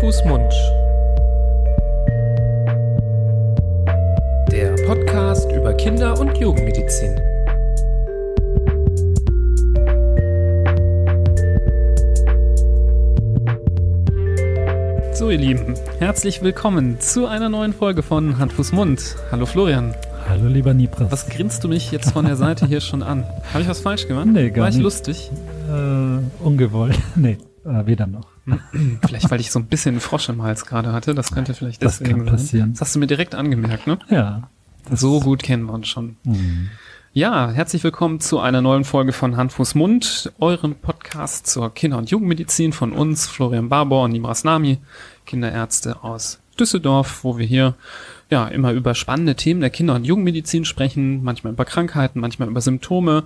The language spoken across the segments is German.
Fuß, Mund. Der Podcast über Kinder- und Jugendmedizin. So, ihr Lieben, herzlich willkommen zu einer neuen Folge von Hand, Fuß, Mund. Hallo Florian. Hallo lieber Nipras. Was grinst du mich jetzt von der Seite hier schon an? Habe ich was falsch gemacht? Nee, gar War ich nicht. lustig? Äh, ungewollt. Nee, äh, weder noch. Vielleicht, weil ich so ein bisschen Frosch im Hals gerade hatte. Das könnte vielleicht Das deswegen kann sein. passieren. Das hast du mir direkt angemerkt, ne? Ja. So gut kennen wir uns schon. Hm. Ja, herzlich willkommen zu einer neuen Folge von Hand, Fuß, Mund, eurem Podcast zur Kinder- und Jugendmedizin von uns, Florian Barbour und Nimras Nami, Kinderärzte aus Düsseldorf, wo wir hier ja immer über spannende Themen der Kinder- und Jugendmedizin sprechen, manchmal über Krankheiten, manchmal über Symptome,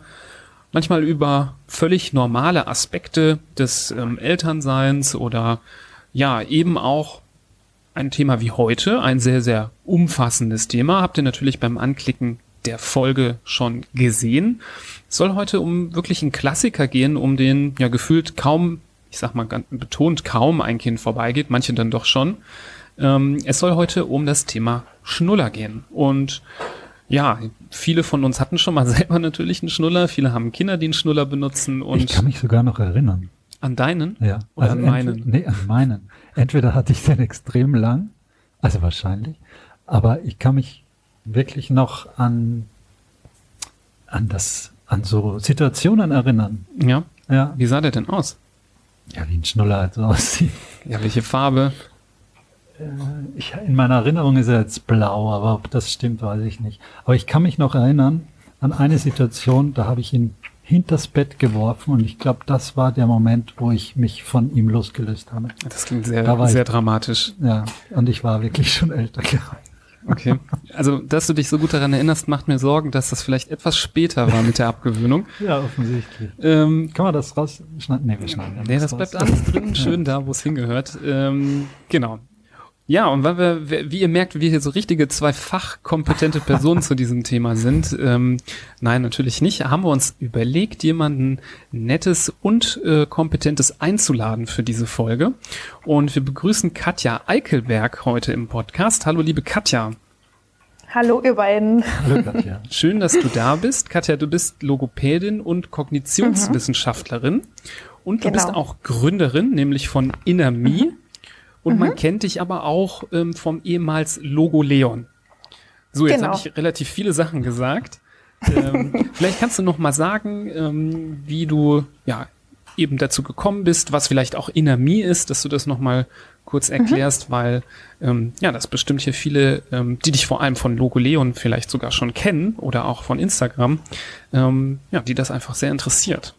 manchmal über völlig normale Aspekte des ähm, Elternseins oder ja, eben auch ein Thema wie heute, ein sehr, sehr umfassendes Thema, habt ihr natürlich beim Anklicken der Folge schon gesehen. Es soll heute um wirklich einen Klassiker gehen, um den ja gefühlt kaum, ich sag mal betont kaum ein Kind vorbeigeht, manche dann doch schon. Ähm, es soll heute um das Thema Schnuller gehen. Und ja, viele von uns hatten schon mal selber natürlich einen Schnuller, viele haben Kinder, die einen Schnuller benutzen Ich und kann mich sogar noch erinnern. an deinen Ja. oder an entweder- meinen. Nee, an meinen. Entweder hatte ich den extrem lang, also wahrscheinlich, aber ich kann mich wirklich noch an, an das, an so Situationen erinnern. Ja, Ja. wie sah der denn aus? Ja, wie ein Schnuller halt so aussieht. Ja, welche Farbe? Ich, in meiner Erinnerung ist er jetzt blau, aber ob das stimmt, weiß ich nicht. Aber ich kann mich noch erinnern an eine Situation, da habe ich ihn hinters Bett geworfen und ich glaube, das war der Moment, wo ich mich von ihm losgelöst habe. Das klingt sehr, Da war ich- sehr dramatisch. Ja, und ich war wirklich schon älter geworden. Okay. Also, dass du dich so gut daran erinnerst, macht mir Sorgen, dass das vielleicht etwas später war mit der Abgewöhnung. Ja, offensichtlich. Ähm, Kann man das rausschneiden? Nee, wir schneiden nee, das bleibt alles drin, schön da, wo es hingehört. Ähm, genau. Ja, und weil wir, wie ihr merkt, wir hier so richtige zwei fachkompetente Personen zu diesem Thema sind, ähm, nein, natürlich nicht, haben wir uns überlegt, jemanden Nettes und äh, Kompetentes einzuladen für diese Folge. Und wir begrüßen Katja Eichelberg heute im Podcast. Hallo, liebe Katja. Hallo ihr beiden. Hallo, Katja. Schön, dass du da bist. Katja, du bist Logopädin und Kognitionswissenschaftlerin. Und du Genau. bist auch Gründerin, nämlich von Inner Me. Und Mhm. man kennt dich aber auch ähm, vom ehemals Logo Leon. So, jetzt Genau. habe ich relativ viele Sachen gesagt. ähm, vielleicht kannst du noch mal sagen, ähm, wie du ja eben dazu gekommen bist, was vielleicht auch Inner Me ist, dass du das noch mal kurz erklärst, weil ähm, ja, das bestimmt hier viele, ähm, die dich vor allem von Logo Leon vielleicht sogar schon kennen oder auch von Instagram, ähm, ja, die das einfach sehr interessiert.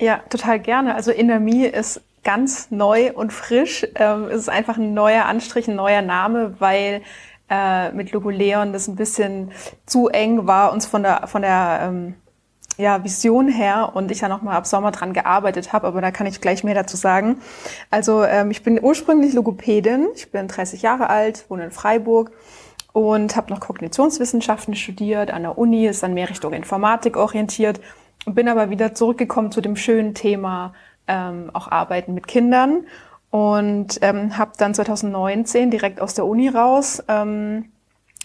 Ja, total gerne. Also Inner Me ist ganz neu und frisch. Ähm, es ist einfach ein neuer Anstrich, ein neuer Name, weil äh, mit Logo Leon das ein bisschen zu eng war, uns von der von der ähm, ja, Vision her und ich ja noch mal ab Sommer dran gearbeitet habe, aber da kann ich gleich mehr dazu sagen. Also ähm, ich bin ursprünglich Logopädin, ich bin 30 Jahre alt, wohne in Freiburg und habe noch Kognitionswissenschaften studiert an der Uni, ist dann mehr Richtung Informatik orientiert und bin aber wieder zurückgekommen zu dem schönen Thema ähm, auch Arbeiten mit Kindern und ähm, habe dann 2019 direkt aus der Uni raus ähm,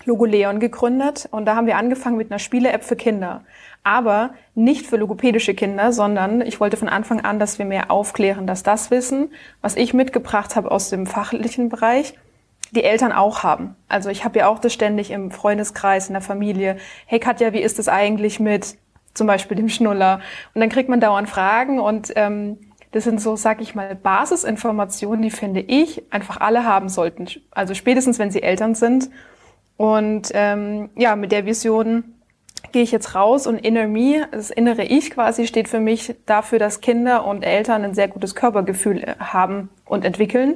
Logo Leon gegründet und da haben wir angefangen mit einer Spiele-App für Kinder. Aber nicht für logopädische Kinder, sondern ich wollte von Anfang an, dass wir mehr aufklären, dass das Wissen, was ich mitgebracht habe aus dem fachlichen Bereich, die Eltern auch haben. Also ich habe ja auch das ständig im Freundeskreis, in der Familie. Hey Katja, wie ist es eigentlich mit zum Beispiel dem Schnuller? Und dann kriegt man dauernd Fragen und ähm, das sind so, sag ich mal, Basisinformationen, die finde ich einfach alle haben sollten. Also spätestens, wenn sie Eltern sind. Und ähm, ja, mit der Vision gehe ich jetzt raus und Inner Me, das innere Ich quasi, steht für mich dafür, dass Kinder und Eltern ein sehr gutes Körpergefühl äh, haben und entwickeln,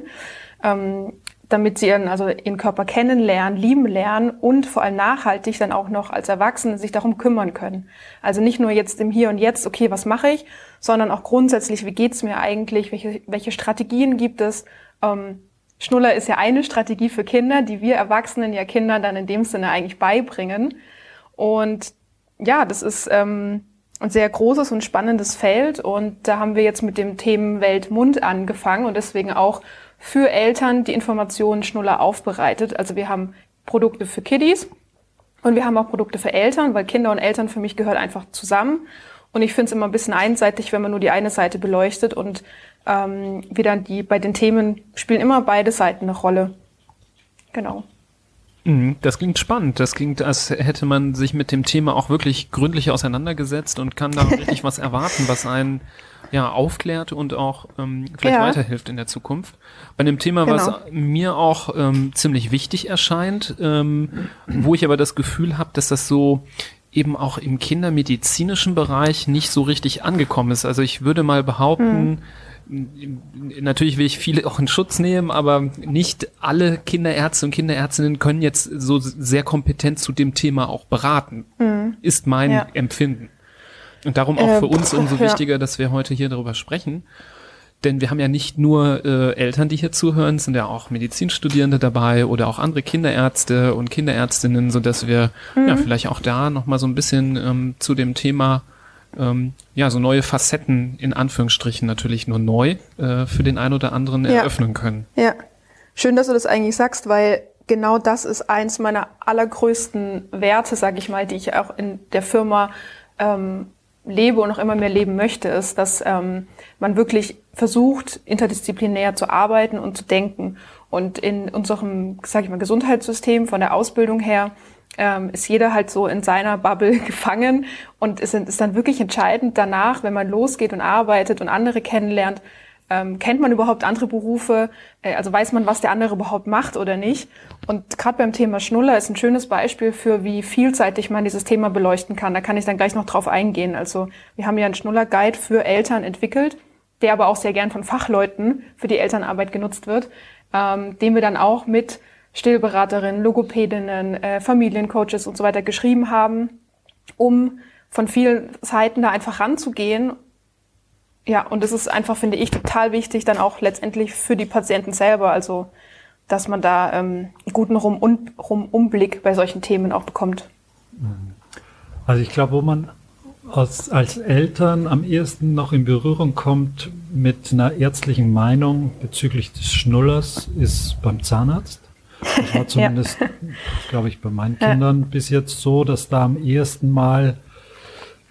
ähm, damit sie ihren, also ihren Körper kennenlernen, lieben lernen und vor allem nachhaltig dann auch noch als Erwachsene sich darum kümmern können. Also nicht nur jetzt im Hier und Jetzt, okay, was mache ich, sondern auch grundsätzlich, wie geht's mir eigentlich, welche, welche Strategien gibt es, ähm, Schnuller ist ja eine Strategie für Kinder, die wir Erwachsenen ja Kindern dann in dem Sinne eigentlich beibringen. Und ja, das ist ähm, ein sehr großes und spannendes Feld. Und da haben wir jetzt mit dem Themenwelt Mund angefangen und deswegen auch für Eltern die Informationen Schnuller aufbereitet. Also wir haben Produkte für Kiddies und wir haben auch Produkte für Eltern, weil Kinder und Eltern für mich gehört einfach zusammen. Und ich finde es immer ein bisschen einseitig, wenn man nur die eine Seite beleuchtet und ähm, wieder die bei den Themen spielen immer beide Seiten eine Rolle. Genau. Mhm, das klingt spannend. Das klingt, als hätte man sich mit dem Thema auch wirklich gründlich auseinandergesetzt und kann da richtig was erwarten, was einen ja aufklärt und auch ähm, vielleicht ja. weiterhilft in der Zukunft. Bei einem Thema, genau. was mir auch ähm, ziemlich wichtig erscheint, ähm, wo ich aber das Gefühl habe, dass das so eben auch im kindermedizinischen Bereich nicht so richtig angekommen ist. Also ich würde mal behaupten, mhm natürlich will ich viele auch in Schutz nehmen, aber nicht alle Kinderärzte und Kinderärztinnen können jetzt so sehr kompetent zu dem Thema auch beraten, mhm. ist mein ja. Empfinden. Und darum auch äh, für uns umso ja. wichtiger, dass wir heute hier darüber sprechen. Denn wir haben ja nicht nur äh, Eltern, die hier zuhören, sind ja auch Medizinstudierende dabei oder auch andere Kinderärzte und Kinderärztinnen, so dass wir mhm. ja vielleicht auch da nochmal so ein bisschen ähm, zu dem Thema ähm, ja, so neue Facetten in Anführungsstrichen natürlich nur neu äh, für den einen oder anderen ja. eröffnen können. Ja, schön, dass du das eigentlich sagst, weil genau das ist eins meiner allergrößten Werte, sage ich mal, die ich auch in der Firma ähm, lebe und auch immer mehr leben möchte, ist, dass ähm, man wirklich versucht, interdisziplinär zu arbeiten und zu denken. Und in unserem, sage ich mal, Gesundheitssystem von der Ausbildung her ähm, ist jeder halt so in seiner Bubble gefangen und es ist dann wirklich entscheidend danach, wenn man losgeht und arbeitet und andere kennenlernt, ähm, kennt man überhaupt andere Berufe, äh, also weiß man, was der andere überhaupt macht oder nicht. Und gerade beim Thema Schnuller ist ein schönes Beispiel für, wie vielseitig man dieses Thema beleuchten kann. Da kann ich dann gleich noch drauf eingehen. Also wir haben ja einen Schnuller-Guide für Eltern entwickelt, der aber auch sehr gern von Fachleuten für die Elternarbeit genutzt wird, ähm, den wir dann auch mit Stillberaterinnen, Logopädinnen, äh, Familiencoaches und so weiter geschrieben haben, um von vielen Seiten da einfach ranzugehen. Ja, und das ist einfach, finde ich, total wichtig, dann auch letztendlich für die Patienten selber, also dass man da ähm, einen guten Rum Umblick bei solchen Themen auch bekommt. Also ich glaube, wo man als, als Eltern am ehesten noch in Berührung kommt mit einer ärztlichen Meinung bezüglich des Schnullers, ist beim Zahnarzt. Das war zumindest, ja. glaube ich, bei meinen Kindern ja. bis jetzt so, dass da am ersten Mal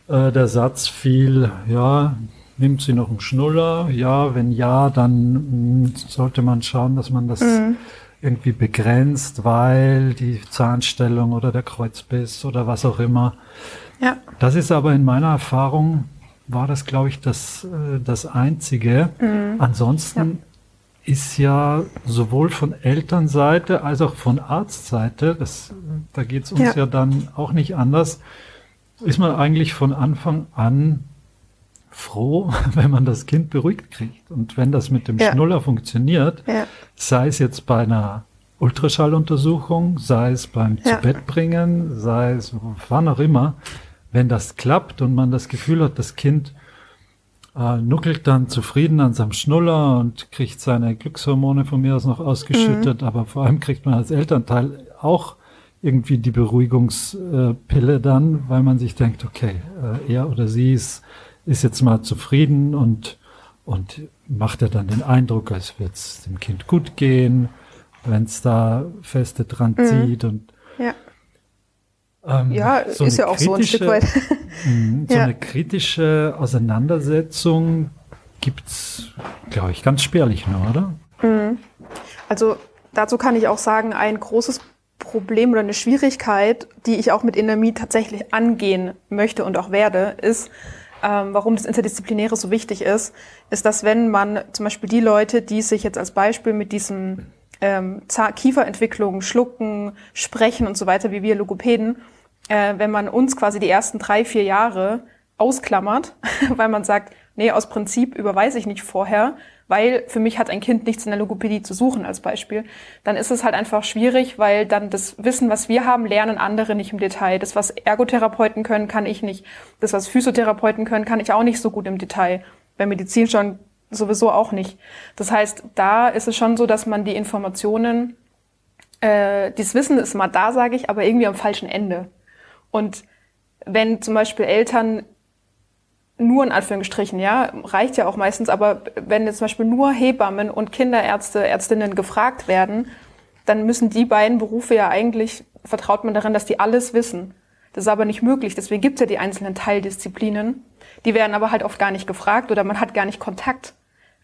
äh, der Satz fiel, ja, nimmt sie noch einen Schnuller? Ja, wenn ja, dann mh, hm, sollte man schauen, dass man das mhm. irgendwie begrenzt, weil die Zahnstellung oder der Kreuzbiss oder was auch immer. Ja. Das ist aber in meiner Erfahrung war das, glaube ich, das, äh, das Einzige. Mhm. Ansonsten ist ja sowohl von Elternseite als auch von Arztseite, das, da geht es uns ja. ja dann auch nicht anders, ist man eigentlich von Anfang an froh, wenn man das Kind beruhigt kriegt. Und wenn das mit dem ja. Schnuller funktioniert, ja. sei es jetzt bei einer Ultraschalluntersuchung, sei es beim ja. Zubettbringen, sei es wann auch immer, wenn das klappt und man das Gefühl hat, das Kind äh, nuckelt dann zufrieden an seinem Schnuller und kriegt seine Glückshormone von mir aus noch ausgeschüttet, mhm. aber vor allem kriegt man als Elternteil auch irgendwie die Beruhigungspille dann, weil man sich denkt, okay, äh, er oder sie ist, ist jetzt mal zufrieden und, und macht er dann den Eindruck, als würde es dem Kind gut gehen, wenn es da feste dran mhm. zieht und ja. Ähm, ja, so ist ja auch so ein Stück weit. Mhm, so ja. eine kritische Auseinandersetzung gibt's, glaube ich, ganz spärlich nur, oder? Mhm. Also dazu kann ich auch sagen, ein großes Problem oder eine Schwierigkeit, die ich auch mit Inermie tatsächlich angehen möchte und auch werde, ist, ähm, warum das Interdisziplinäre so wichtig ist, ist, dass wenn man zum Beispiel die Leute, die sich jetzt als Beispiel mit diesem ähm, Kieferentwicklung, Schlucken, Sprechen und so weiter, wie wir Logopäden, äh, wenn man uns quasi die ersten drei, vier Jahre ausklammert, weil man sagt, nee, aus Prinzip überweise ich nicht vorher, weil für mich hat ein Kind nichts in der Logopädie zu suchen als Beispiel, dann ist es halt einfach schwierig, weil dann das Wissen, was wir haben, lernen andere nicht im Detail. Das, was Ergotherapeuten können, kann ich nicht. Das, was Physiotherapeuten können, kann ich auch nicht so gut im Detail. Bei Medizin schon sowieso auch nicht. Das heißt, da ist es schon so, dass man die Informationen, äh, dieses Wissen ist mal da, sage ich, aber irgendwie am falschen Ende. Und wenn zum Beispiel Eltern nur in Anführungsstrichen, ja, reicht ja auch meistens, aber wenn jetzt zum Beispiel nur Hebammen und Kinderärzte, Ärztinnen gefragt werden, dann müssen die beiden Berufe ja eigentlich, vertraut man darin, dass die alles wissen. Das ist aber nicht möglich, deswegen gibt es ja die einzelnen Teildisziplinen. Die werden aber halt oft gar nicht gefragt oder man hat gar nicht Kontakt.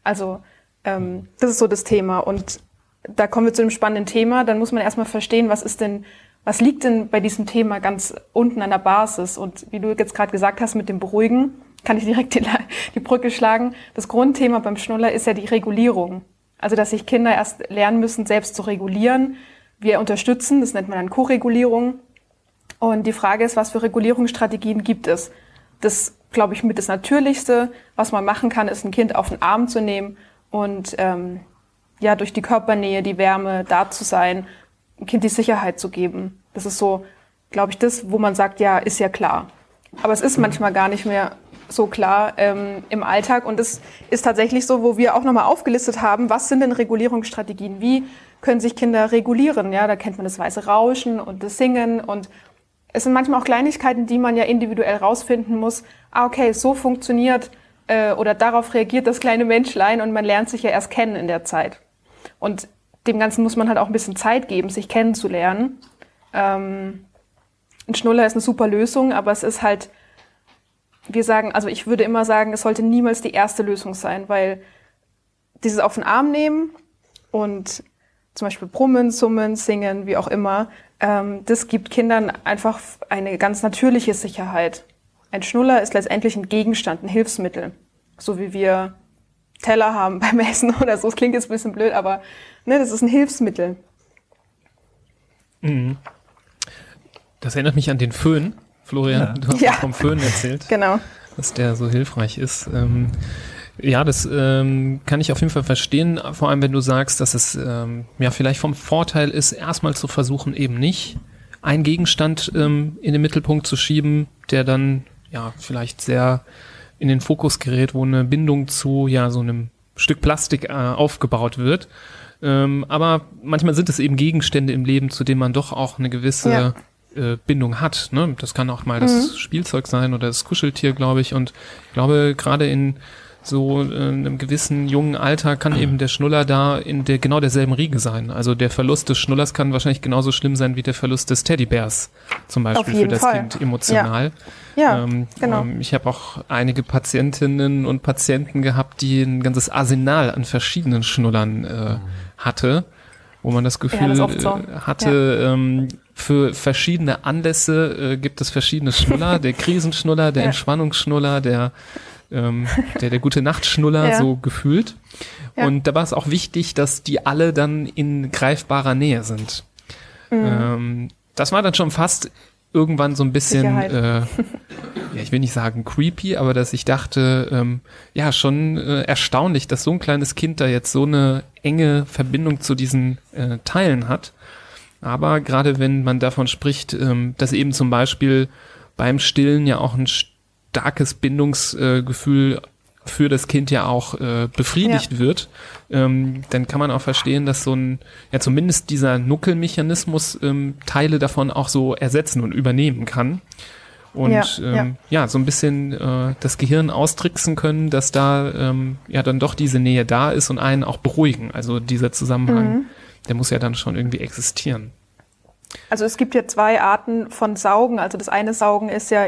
Also ähm, das ist so das Thema. Und da kommen wir zu einem spannenden Thema. Dann muss man erstmal verstehen, was ist denn was liegt denn bei diesem Thema ganz unten an der Basis? Und wie du jetzt gerade gesagt hast mit dem Beruhigen, kann ich direkt die, die Brücke schlagen. Das Grundthema beim Schnuller ist ja die Regulierung. Also, dass sich Kinder erst lernen müssen, selbst zu regulieren. Wir unterstützen, das nennt man dann Co-Regulierung. Und die Frage ist, was für Regulierungsstrategien gibt es? Das, glaube ich, mit das Natürlichste, was man machen kann, ist ein Kind auf den Arm zu nehmen und ähm, ja durch die Körpernähe, die Wärme da zu sein dem Kind die Sicherheit zu geben. Das ist so, glaube ich, das, wo man sagt, ja, ist ja klar. Aber es ist manchmal gar nicht mehr so klar ähm, im Alltag. Und es ist tatsächlich so, wo wir auch nochmal aufgelistet haben, was sind denn Regulierungsstrategien? Wie können sich Kinder regulieren? Ja, da kennt man das weiße Rauschen und das Singen. Und es sind manchmal auch Kleinigkeiten, die man ja individuell rausfinden muss. Ah, okay, so funktioniert äh, oder darauf reagiert das kleine Menschlein und man lernt sich ja erst kennen in der Zeit. Und dem Ganzen muss man halt auch ein bisschen Zeit geben, sich kennenzulernen. Ähm, ein Schnuller ist eine super Lösung, aber es ist halt, wir sagen, also ich würde immer sagen, es sollte niemals die erste Lösung sein, weil dieses auf den Arm nehmen und zum Beispiel brummen, summen, singen, wie auch immer, ähm, das gibt Kindern einfach eine ganz natürliche Sicherheit. Ein Schnuller ist letztendlich ein Gegenstand, ein Hilfsmittel. So wie wir Teller haben beim Essen oder so. Das klingt jetzt ein bisschen blöd, aber ne, das ist ein Hilfsmittel. Mhm. Das erinnert mich an den Föhn. Florian, ja. du hast ja. vom Föhn erzählt. Genau. Dass der so hilfreich ist. Ähm, ja, das ähm, kann ich auf jeden Fall verstehen, vor allem wenn du sagst, dass es ähm, ja vielleicht vom Vorteil ist, erstmal zu versuchen, eben nicht einen Gegenstand ähm, in den Mittelpunkt zu schieben, der dann ja vielleicht sehr in den Fokus gerät, wo eine Bindung zu ja so einem Stück Plastik äh, aufgebaut wird. Ähm, aber manchmal sind es eben Gegenstände im Leben, zu denen man doch auch eine gewisse ja. Äh, Bindung hat. Ne? Das kann auch mal mhm. das Spielzeug sein oder das Kuscheltier, glaube ich. Und ich glaube, gerade in so in einem gewissen jungen Alter kann eben der Schnuller da in der genau derselben Riege sein. Also der Verlust des Schnullers kann wahrscheinlich genauso schlimm sein wie der Verlust des Teddybärs zum Beispiel für das Fall. Kind emotional. Ja, ja ähm, genau. Ähm, ich habe auch einige Patientinnen und Patienten gehabt, die ein ganzes Arsenal an verschiedenen Schnullern äh, hatte, wo man das Gefühl ja, das so. Äh, hatte, ja. ähm, für verschiedene Anlässe äh, gibt es verschiedene Schnuller, der Krisenschnuller, der Entspannungsschnuller, der ähm, der, der gute Nachtschnuller ja. so gefühlt. Ja. Und da war es auch wichtig, dass die alle dann in greifbarer Nähe sind. Mhm. Ähm, das war dann schon fast irgendwann so ein bisschen, äh, ja, ich will nicht sagen creepy, aber dass ich dachte, ähm, ja, schon äh, erstaunlich, dass so ein kleines Kind da jetzt so eine enge Verbindung zu diesen äh, Teilen hat. Aber gerade wenn man davon spricht, ähm, dass eben zum Beispiel beim Stillen ja auch ein starkes Bindungsgefühl für das Kind ja auch äh, befriedigt ja. wird, ähm, dann kann man auch verstehen, dass so ein, ja zumindest dieser Nuckelmechanismus ähm, Teile davon auch so ersetzen und übernehmen kann. Und ja, ähm, ja. ja so ein bisschen äh, das Gehirn austricksen können, dass da ähm, ja dann doch diese Nähe da ist und einen auch beruhigen. Also dieser Zusammenhang, mhm. Der muss ja dann schon irgendwie existieren. Also es gibt ja zwei Arten von Saugen. Also das eine Saugen ist ja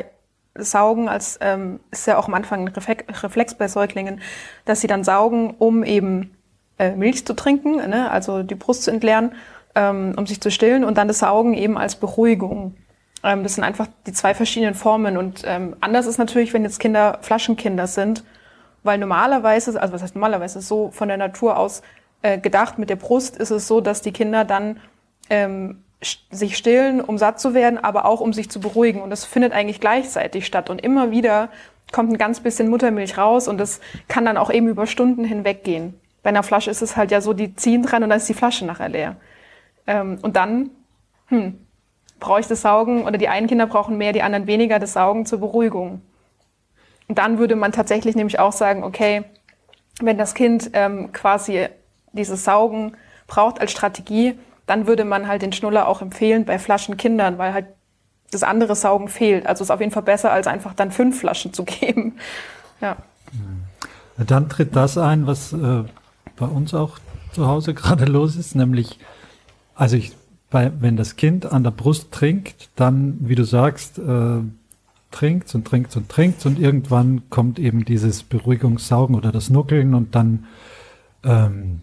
saugen, als ähm, ist ja auch am Anfang ein Reflex bei Säuglingen, dass sie dann saugen, um eben äh, Milch zu trinken, ne? also die Brust zu entleeren, ähm, um sich zu stillen und dann das Saugen eben als Beruhigung. Ähm, das sind einfach die zwei verschiedenen Formen und ähm, anders ist natürlich, wenn jetzt Kinder Flaschenkinder sind, weil normalerweise, also was heißt normalerweise, so von der Natur aus äh, gedacht, mit der Brust ist es so, dass die Kinder dann ähm, sich stillen, um satt zu werden, aber auch um sich zu beruhigen. Und das findet eigentlich gleichzeitig statt. Und immer wieder kommt ein ganz bisschen Muttermilch raus und das kann dann auch eben über Stunden hinweg gehen. Bei einer Flasche ist es halt ja so, die ziehen dran und dann ist die Flasche nachher leer. Ähm, und dann, hm, brauche ich das Saugen oder die einen Kinder brauchen mehr, die anderen weniger das Saugen zur Beruhigung. Und dann würde man tatsächlich nämlich auch sagen, okay, wenn das Kind ähm, quasi dieses Saugen braucht als Strategie, dann würde man halt den Schnuller auch empfehlen bei Flaschenkindern, weil halt das andere Saugen fehlt. Also ist auf jeden Fall besser, als einfach dann fünf Flaschen zu geben. Ja. Dann tritt das ein, was äh, bei uns auch zu Hause gerade los ist, nämlich, also ich, bei, wenn das Kind an der Brust trinkt, dann, wie du sagst, äh, trinkt und trinkt und trinkt und irgendwann kommt eben dieses Beruhigungssaugen oder das Nuckeln und dann ähm,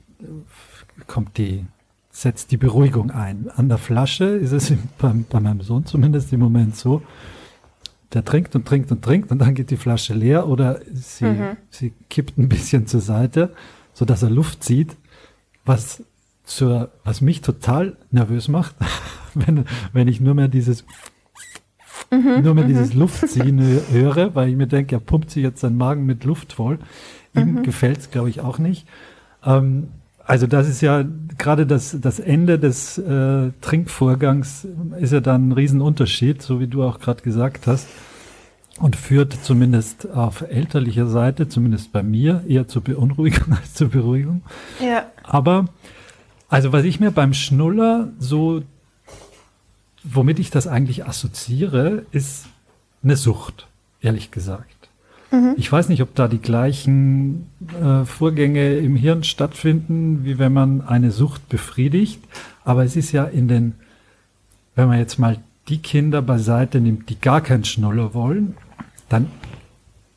kommt die, setzt die Beruhigung ein. An der Flasche ist es bei, bei meinem Sohn zumindest im Moment so, der trinkt und trinkt und trinkt und dann geht die Flasche leer oder sie, mhm. sie kippt ein bisschen zur Seite, so dass er Luft zieht, was zur, was mich total nervös macht, wenn, wenn ich nur mehr dieses mhm, nur mehr mhm. dieses Luftziehen höre, weil ich mir denke, er pumpt sich jetzt seinen Magen mit Luft voll. Ihm mhm. gefällt es, glaube ich, auch nicht. Ähm, also das ist ja gerade das, das Ende des äh, Trinkvorgangs ist ja dann ein Riesenunterschied, so wie du auch gerade gesagt hast. Und führt zumindest auf elterlicher Seite, zumindest bei mir, eher zur Beunruhigung als zur Beruhigung. Ja. Aber, also was ich mir beim Schnuller so womit ich das eigentlich assoziiere, ist eine Sucht, ehrlich gesagt. Mhm. Ich weiß nicht, ob da die gleichen äh, Vorgänge im Hirn stattfinden, wie wenn man eine Sucht befriedigt. Aber es ist ja in den, wenn man jetzt mal die Kinder beiseite nimmt, die gar keinen Schnuller wollen, dann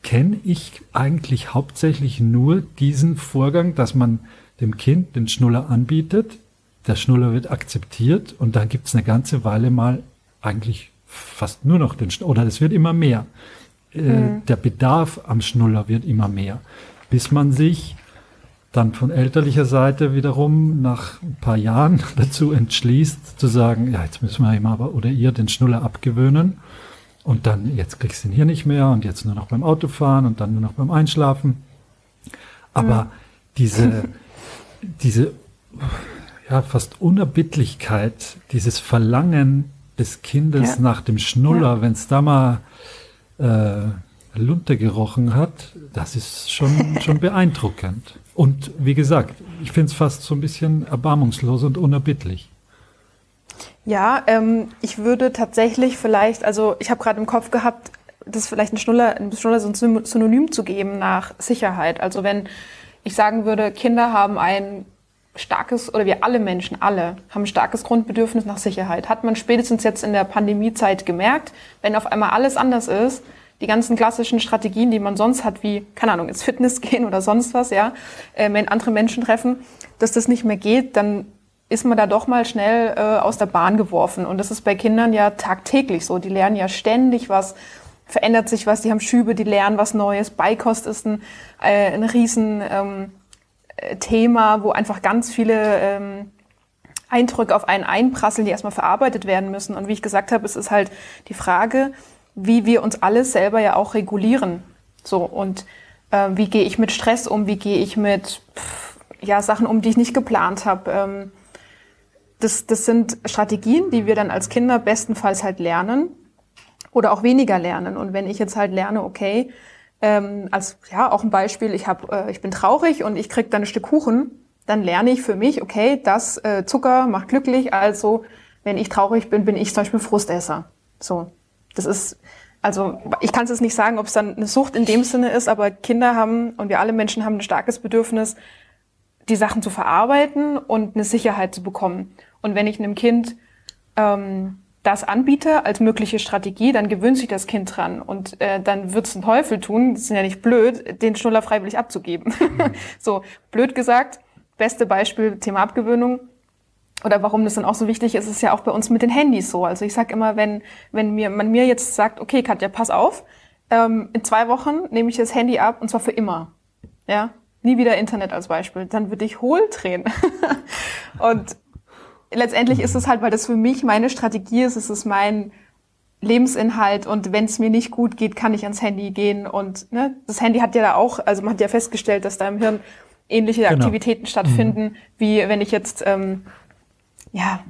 kenne ich eigentlich hauptsächlich nur diesen Vorgang, dass man dem Kind den Schnuller anbietet, der Schnuller wird akzeptiert und dann gibt es eine ganze Weile mal eigentlich fast nur noch den Schnuller, oder es wird immer mehr. Äh, mhm. Der Bedarf am Schnuller wird immer mehr, bis man sich dann von elterlicher Seite wiederum nach ein paar Jahren dazu entschließt, zu sagen, ja, jetzt müssen wir ihm aber oder ihr den Schnuller abgewöhnen. Und dann, jetzt kriegst du ihn hier nicht mehr und jetzt nur noch beim Autofahren und dann nur noch beim Einschlafen. Aber mhm. diese, diese ja, fast Unerbittlichkeit, dieses Verlangen des Kindes ja. nach dem Schnuller, ja. wenn es da mal äh, Lunte gerochen hat, das ist schon, schon beeindruckend. Und wie gesagt, ich finde es fast so ein bisschen erbarmungslos und unerbittlich. Ja, ähm, ich würde tatsächlich vielleicht, also ich habe gerade im Kopf gehabt, das vielleicht ein Schnuller, ein Schnuller so ein Synonym zu geben nach Sicherheit. Also wenn ich sagen würde, Kinder haben ein starkes, oder wir alle Menschen, alle, haben ein starkes Grundbedürfnis nach Sicherheit. Hat man spätestens jetzt in der Pandemiezeit gemerkt, wenn auf einmal alles anders ist, die ganzen klassischen Strategien, die man sonst hat, wie, keine Ahnung, ins Fitness gehen oder sonst was, ja, äh, wenn andere Menschen treffen, dass das nicht mehr geht, dann ist man da doch mal schnell äh, aus der Bahn geworfen. Und das ist bei Kindern ja tagtäglich so. Die lernen ja ständig was, verändert sich was, die haben Schübe, die lernen was Neues. Beikost ist ein, äh, ein riesen... Ähm, Thema, wo einfach ganz viele ähm, Eindrücke auf einen einprasseln, die erstmal verarbeitet werden müssen. Und wie ich gesagt habe, es ist halt die Frage, wie wir uns alles selber ja auch regulieren. So und äh, wie gehe ich mit Stress um? Wie gehe ich mit pff, ja Sachen um, die ich nicht geplant habe? Ähm, das, das sind Strategien, die wir dann als Kinder bestenfalls halt lernen oder auch weniger lernen. Und wenn ich jetzt halt lerne, okay, ähm, als ja auch ein Beispiel, ich, hab, äh, ich bin traurig und ich krieg dann ein Stück Kuchen, dann lerne ich für mich, okay, das äh, Zucker macht glücklich, also wenn ich traurig bin, bin ich zum Beispiel Frustesser. So, das ist, also ich kann es jetzt nicht sagen, ob es dann eine Sucht in dem Sinne ist, aber Kinder haben und wir alle Menschen haben ein starkes Bedürfnis, die Sachen zu verarbeiten und eine Sicherheit zu bekommen. Und wenn ich einem Kind ähm, das anbiete als mögliche Strategie, dann gewöhnt sich das Kind dran und äh, dann wird es einen Teufel tun, das ist ja nicht blöd, den Schnuller freiwillig abzugeben. Mhm. so, blöd gesagt, beste Beispiel Thema Abgewöhnung. Oder warum das dann auch so wichtig ist, ist ja auch bei uns mit den Handys so. Also ich sage immer, wenn, wenn mir, man mir jetzt sagt, okay, Katja, pass auf, ähm, in zwei Wochen nehme ich das Handy ab und zwar für immer. Ja, nie wieder Internet als Beispiel. Dann würde ich hohl drehen. und letztendlich ist es halt, weil das für mich meine Strategie ist, es ist mein Lebensinhalt und wenn es mir nicht gut geht, kann ich ans Handy gehen und ne, das Handy hat ja da auch, also man hat ja festgestellt, dass da im Hirn ähnliche genau. Aktivitäten stattfinden, mhm. wie wenn ich jetzt ähm, ja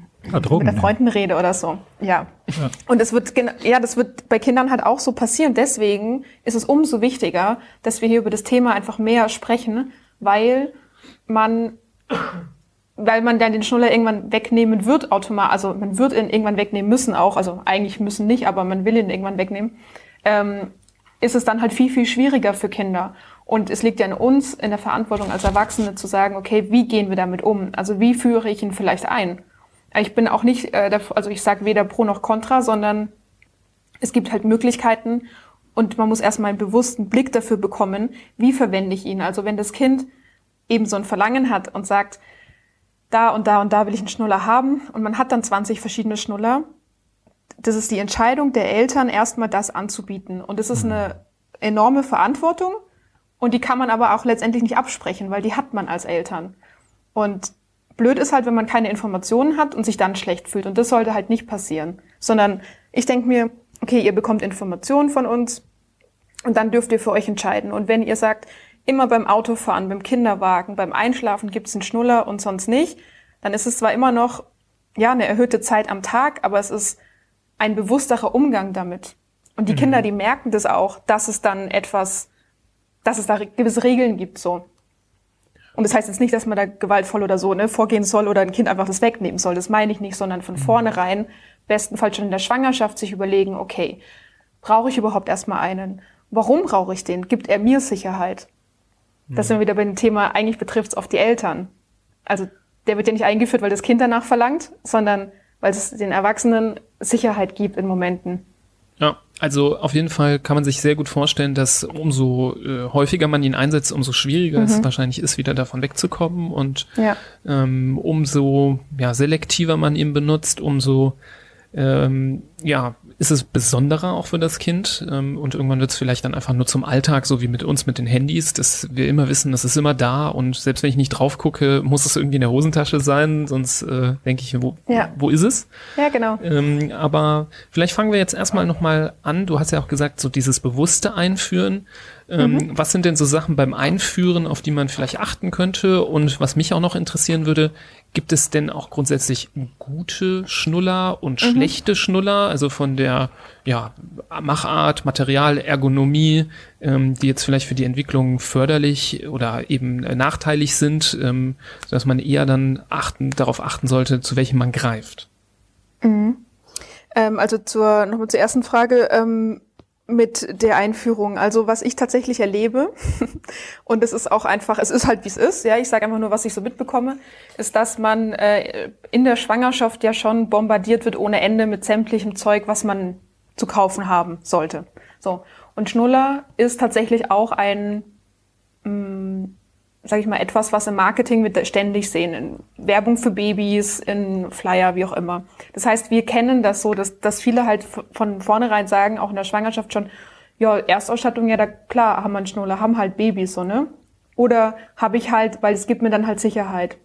Drogen, mit Freunden ja. rede oder so. Ja. ja. Und es wird ja, das wird bei Kindern halt auch so passieren. Deswegen ist es umso wichtiger, dass wir hier über das Thema einfach mehr sprechen, weil man weil man dann den Schnuller irgendwann wegnehmen wird, automatisch, also man wird ihn irgendwann wegnehmen müssen auch, also eigentlich müssen nicht, aber man will ihn irgendwann wegnehmen, ähm, ist es dann halt viel, viel schwieriger für Kinder. Und es liegt ja an uns in der Verantwortung als Erwachsene zu sagen, okay, wie gehen wir damit um? Also wie führe ich ihn vielleicht ein? Ich bin auch nicht, äh, also ich sage weder pro noch contra, sondern es gibt halt Möglichkeiten und man muss erstmal einen bewussten Blick dafür bekommen, wie verwende ich ihn. Also wenn das Kind eben so ein Verlangen hat und sagt, da und da und da will ich einen Schnuller haben und man hat dann 20 verschiedene Schnuller, das ist die Entscheidung der Eltern, erstmal das anzubieten. Und das ist eine enorme Verantwortung und die kann man aber auch letztendlich nicht absprechen, weil die hat man als Eltern. Und blöd ist halt, wenn man keine Informationen hat und sich dann schlecht fühlt. Und das sollte halt nicht passieren. Sondern ich denke mir, okay, ihr bekommt Informationen von uns und dann dürft ihr für euch entscheiden. Und wenn ihr sagt, immer beim Autofahren, beim Kinderwagen, beim Einschlafen gibt's einen Schnuller und sonst nicht, dann ist es zwar immer noch ja eine erhöhte Zeit am Tag, aber es ist ein bewussterer Umgang damit. Und die mhm. Kinder, die merken das auch, dass es dann etwas, dass es da gewisse Regeln gibt, so. Und das heißt jetzt nicht, dass man da gewaltvoll oder so ne, vorgehen soll oder ein Kind einfach das wegnehmen soll. Das meine ich nicht, sondern von mhm. vornherein, bestenfalls schon in der Schwangerschaft, sich überlegen, okay, brauche ich überhaupt erstmal einen? Warum brauche ich den? Gibt er mir Sicherheit? Das sind wir wieder bei dem Thema, eigentlich betrifft es oft die Eltern. Also der wird ja nicht eingeführt, weil das Kind danach verlangt, sondern weil es den Erwachsenen Sicherheit gibt in Momenten. Ja, also auf jeden Fall kann man sich sehr gut vorstellen, dass umso äh, häufiger man ihn einsetzt, umso schwieriger mhm. es wahrscheinlich ist, wieder davon wegzukommen und ja. ähm, umso ja, selektiver man ihn benutzt, umso ähm, ja, ist es besonderer auch für das Kind ähm, und irgendwann wird es vielleicht dann einfach nur zum Alltag, so wie mit uns mit den Handys, dass wir immer wissen, das ist immer da und selbst wenn ich nicht drauf gucke, muss es irgendwie in der Hosentasche sein, sonst äh, denke ich, wo, ja. wo ist es? Ja, genau. Ähm, aber vielleicht fangen wir jetzt erstmal nochmal an. Du hast ja auch gesagt, so dieses bewusste Einführen. Ähm, mhm. Was sind denn so Sachen beim Einführen, auf die man vielleicht achten könnte? Und was mich auch noch interessieren würde, gibt es denn auch grundsätzlich gute Schnuller und mhm. schlechte Schnuller? Also von der ja, Machart, Material, Ergonomie, ähm, die jetzt vielleicht für die Entwicklung förderlich oder eben nachteilig sind, ähm, sodass man eher dann achten, darauf achten sollte, zu welchem man greift. Mhm. Ähm, also zur, nochmal zur ersten Frage. Ähm, mit der Einführung. Also was ich tatsächlich erlebe, und es ist auch einfach, es ist halt wie es ist, ja, ich sage einfach nur, was ich so mitbekomme, ist, dass man äh, in der Schwangerschaft ja schon bombardiert wird ohne Ende mit sämtlichem Zeug, was man zu kaufen haben sollte. So. Und Schnuller ist tatsächlich auch ein mh, mm, sage ich mal, etwas, was im Marketing wir ständig sehen, in Werbung für Babys, in Flyer, wie auch immer. Das heißt, wir kennen das so, dass, dass viele halt von vornherein sagen, auch in der Schwangerschaft schon, ja, Erstausstattung, ja, da klar, haben wir einen Schnuller, haben halt Babys, so, ne? Oder habe ich halt, weil es gibt mir dann halt Sicherheit.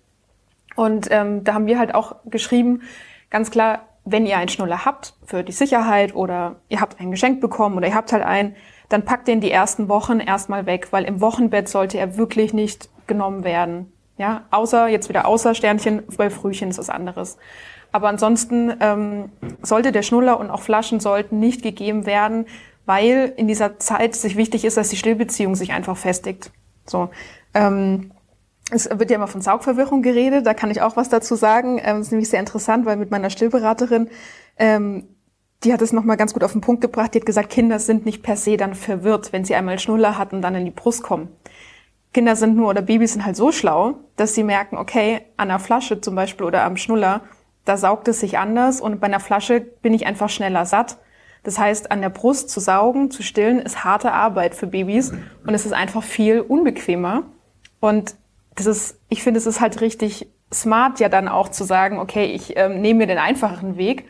Und ähm, da haben wir halt auch geschrieben, ganz klar, wenn ihr einen Schnuller habt für die Sicherheit oder ihr habt ein Geschenk bekommen oder ihr habt halt einen, dann packt den die ersten Wochen erstmal weg, weil im Wochenbett sollte er wirklich nicht genommen werden. Ja, außer, jetzt wieder außer Sternchen, bei Frühchen ist was anderes. Aber ansonsten ähm, sollte der Schnuller und auch Flaschen sollten nicht gegeben werden, weil in dieser Zeit sich wichtig ist, dass die Stillbeziehung sich einfach festigt. So. Ähm, es wird ja immer von Saugverwirrung geredet, da kann ich auch was dazu sagen. Ähm, das ist nämlich sehr interessant, weil mit meiner Stillberaterin ähm, die hat es nochmal ganz gut auf den Punkt gebracht. Die hat gesagt, Kinder sind nicht per se dann verwirrt, wenn sie einmal Schnuller hatten und dann in die Brust kommen. Kinder sind nur oder Babys sind halt so schlau, dass sie merken, okay, an einer Flasche zum Beispiel oder am Schnuller, da saugt es sich anders und bei einer Flasche bin ich einfach schneller satt. Das heißt, an der Brust zu saugen, zu stillen, ist harte Arbeit für Babys und es ist einfach viel unbequemer. Und das ist, ich finde, es ist halt richtig smart, ja dann auch zu sagen, okay, ich ähm, nehme mir den einfacheren Weg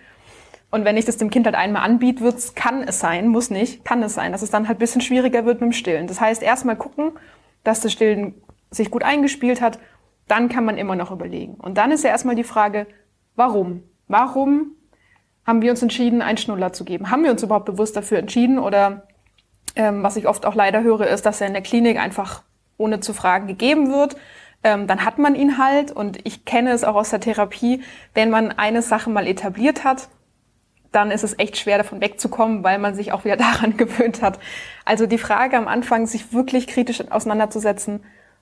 und wenn ich das dem Kind halt einmal anbiete, wird's, kann es sein, muss nicht, kann es sein, dass es dann halt bisschen schwieriger wird mit dem Stillen. Das heißt, erstmal gucken, dass das Stillen sich gut eingespielt hat, dann kann man immer noch überlegen. Und dann ist ja erstmal die Frage, warum? Warum haben wir uns entschieden, einen Schnuller zu geben? Haben wir uns überhaupt bewusst dafür entschieden? Oder ähm, was ich oft auch leider höre, ist, dass er in der Klinik einfach ohne zu fragen gegeben wird. Ähm, dann hat man ihn halt. Und ich kenne es auch aus der Therapie, wenn man eine Sache mal etabliert hat, dann ist es echt schwer davon wegzukommen, weil man sich auch wieder daran gewöhnt hat. Also die Frage am Anfang, sich wirklich kritisch auseinanderzusetzen,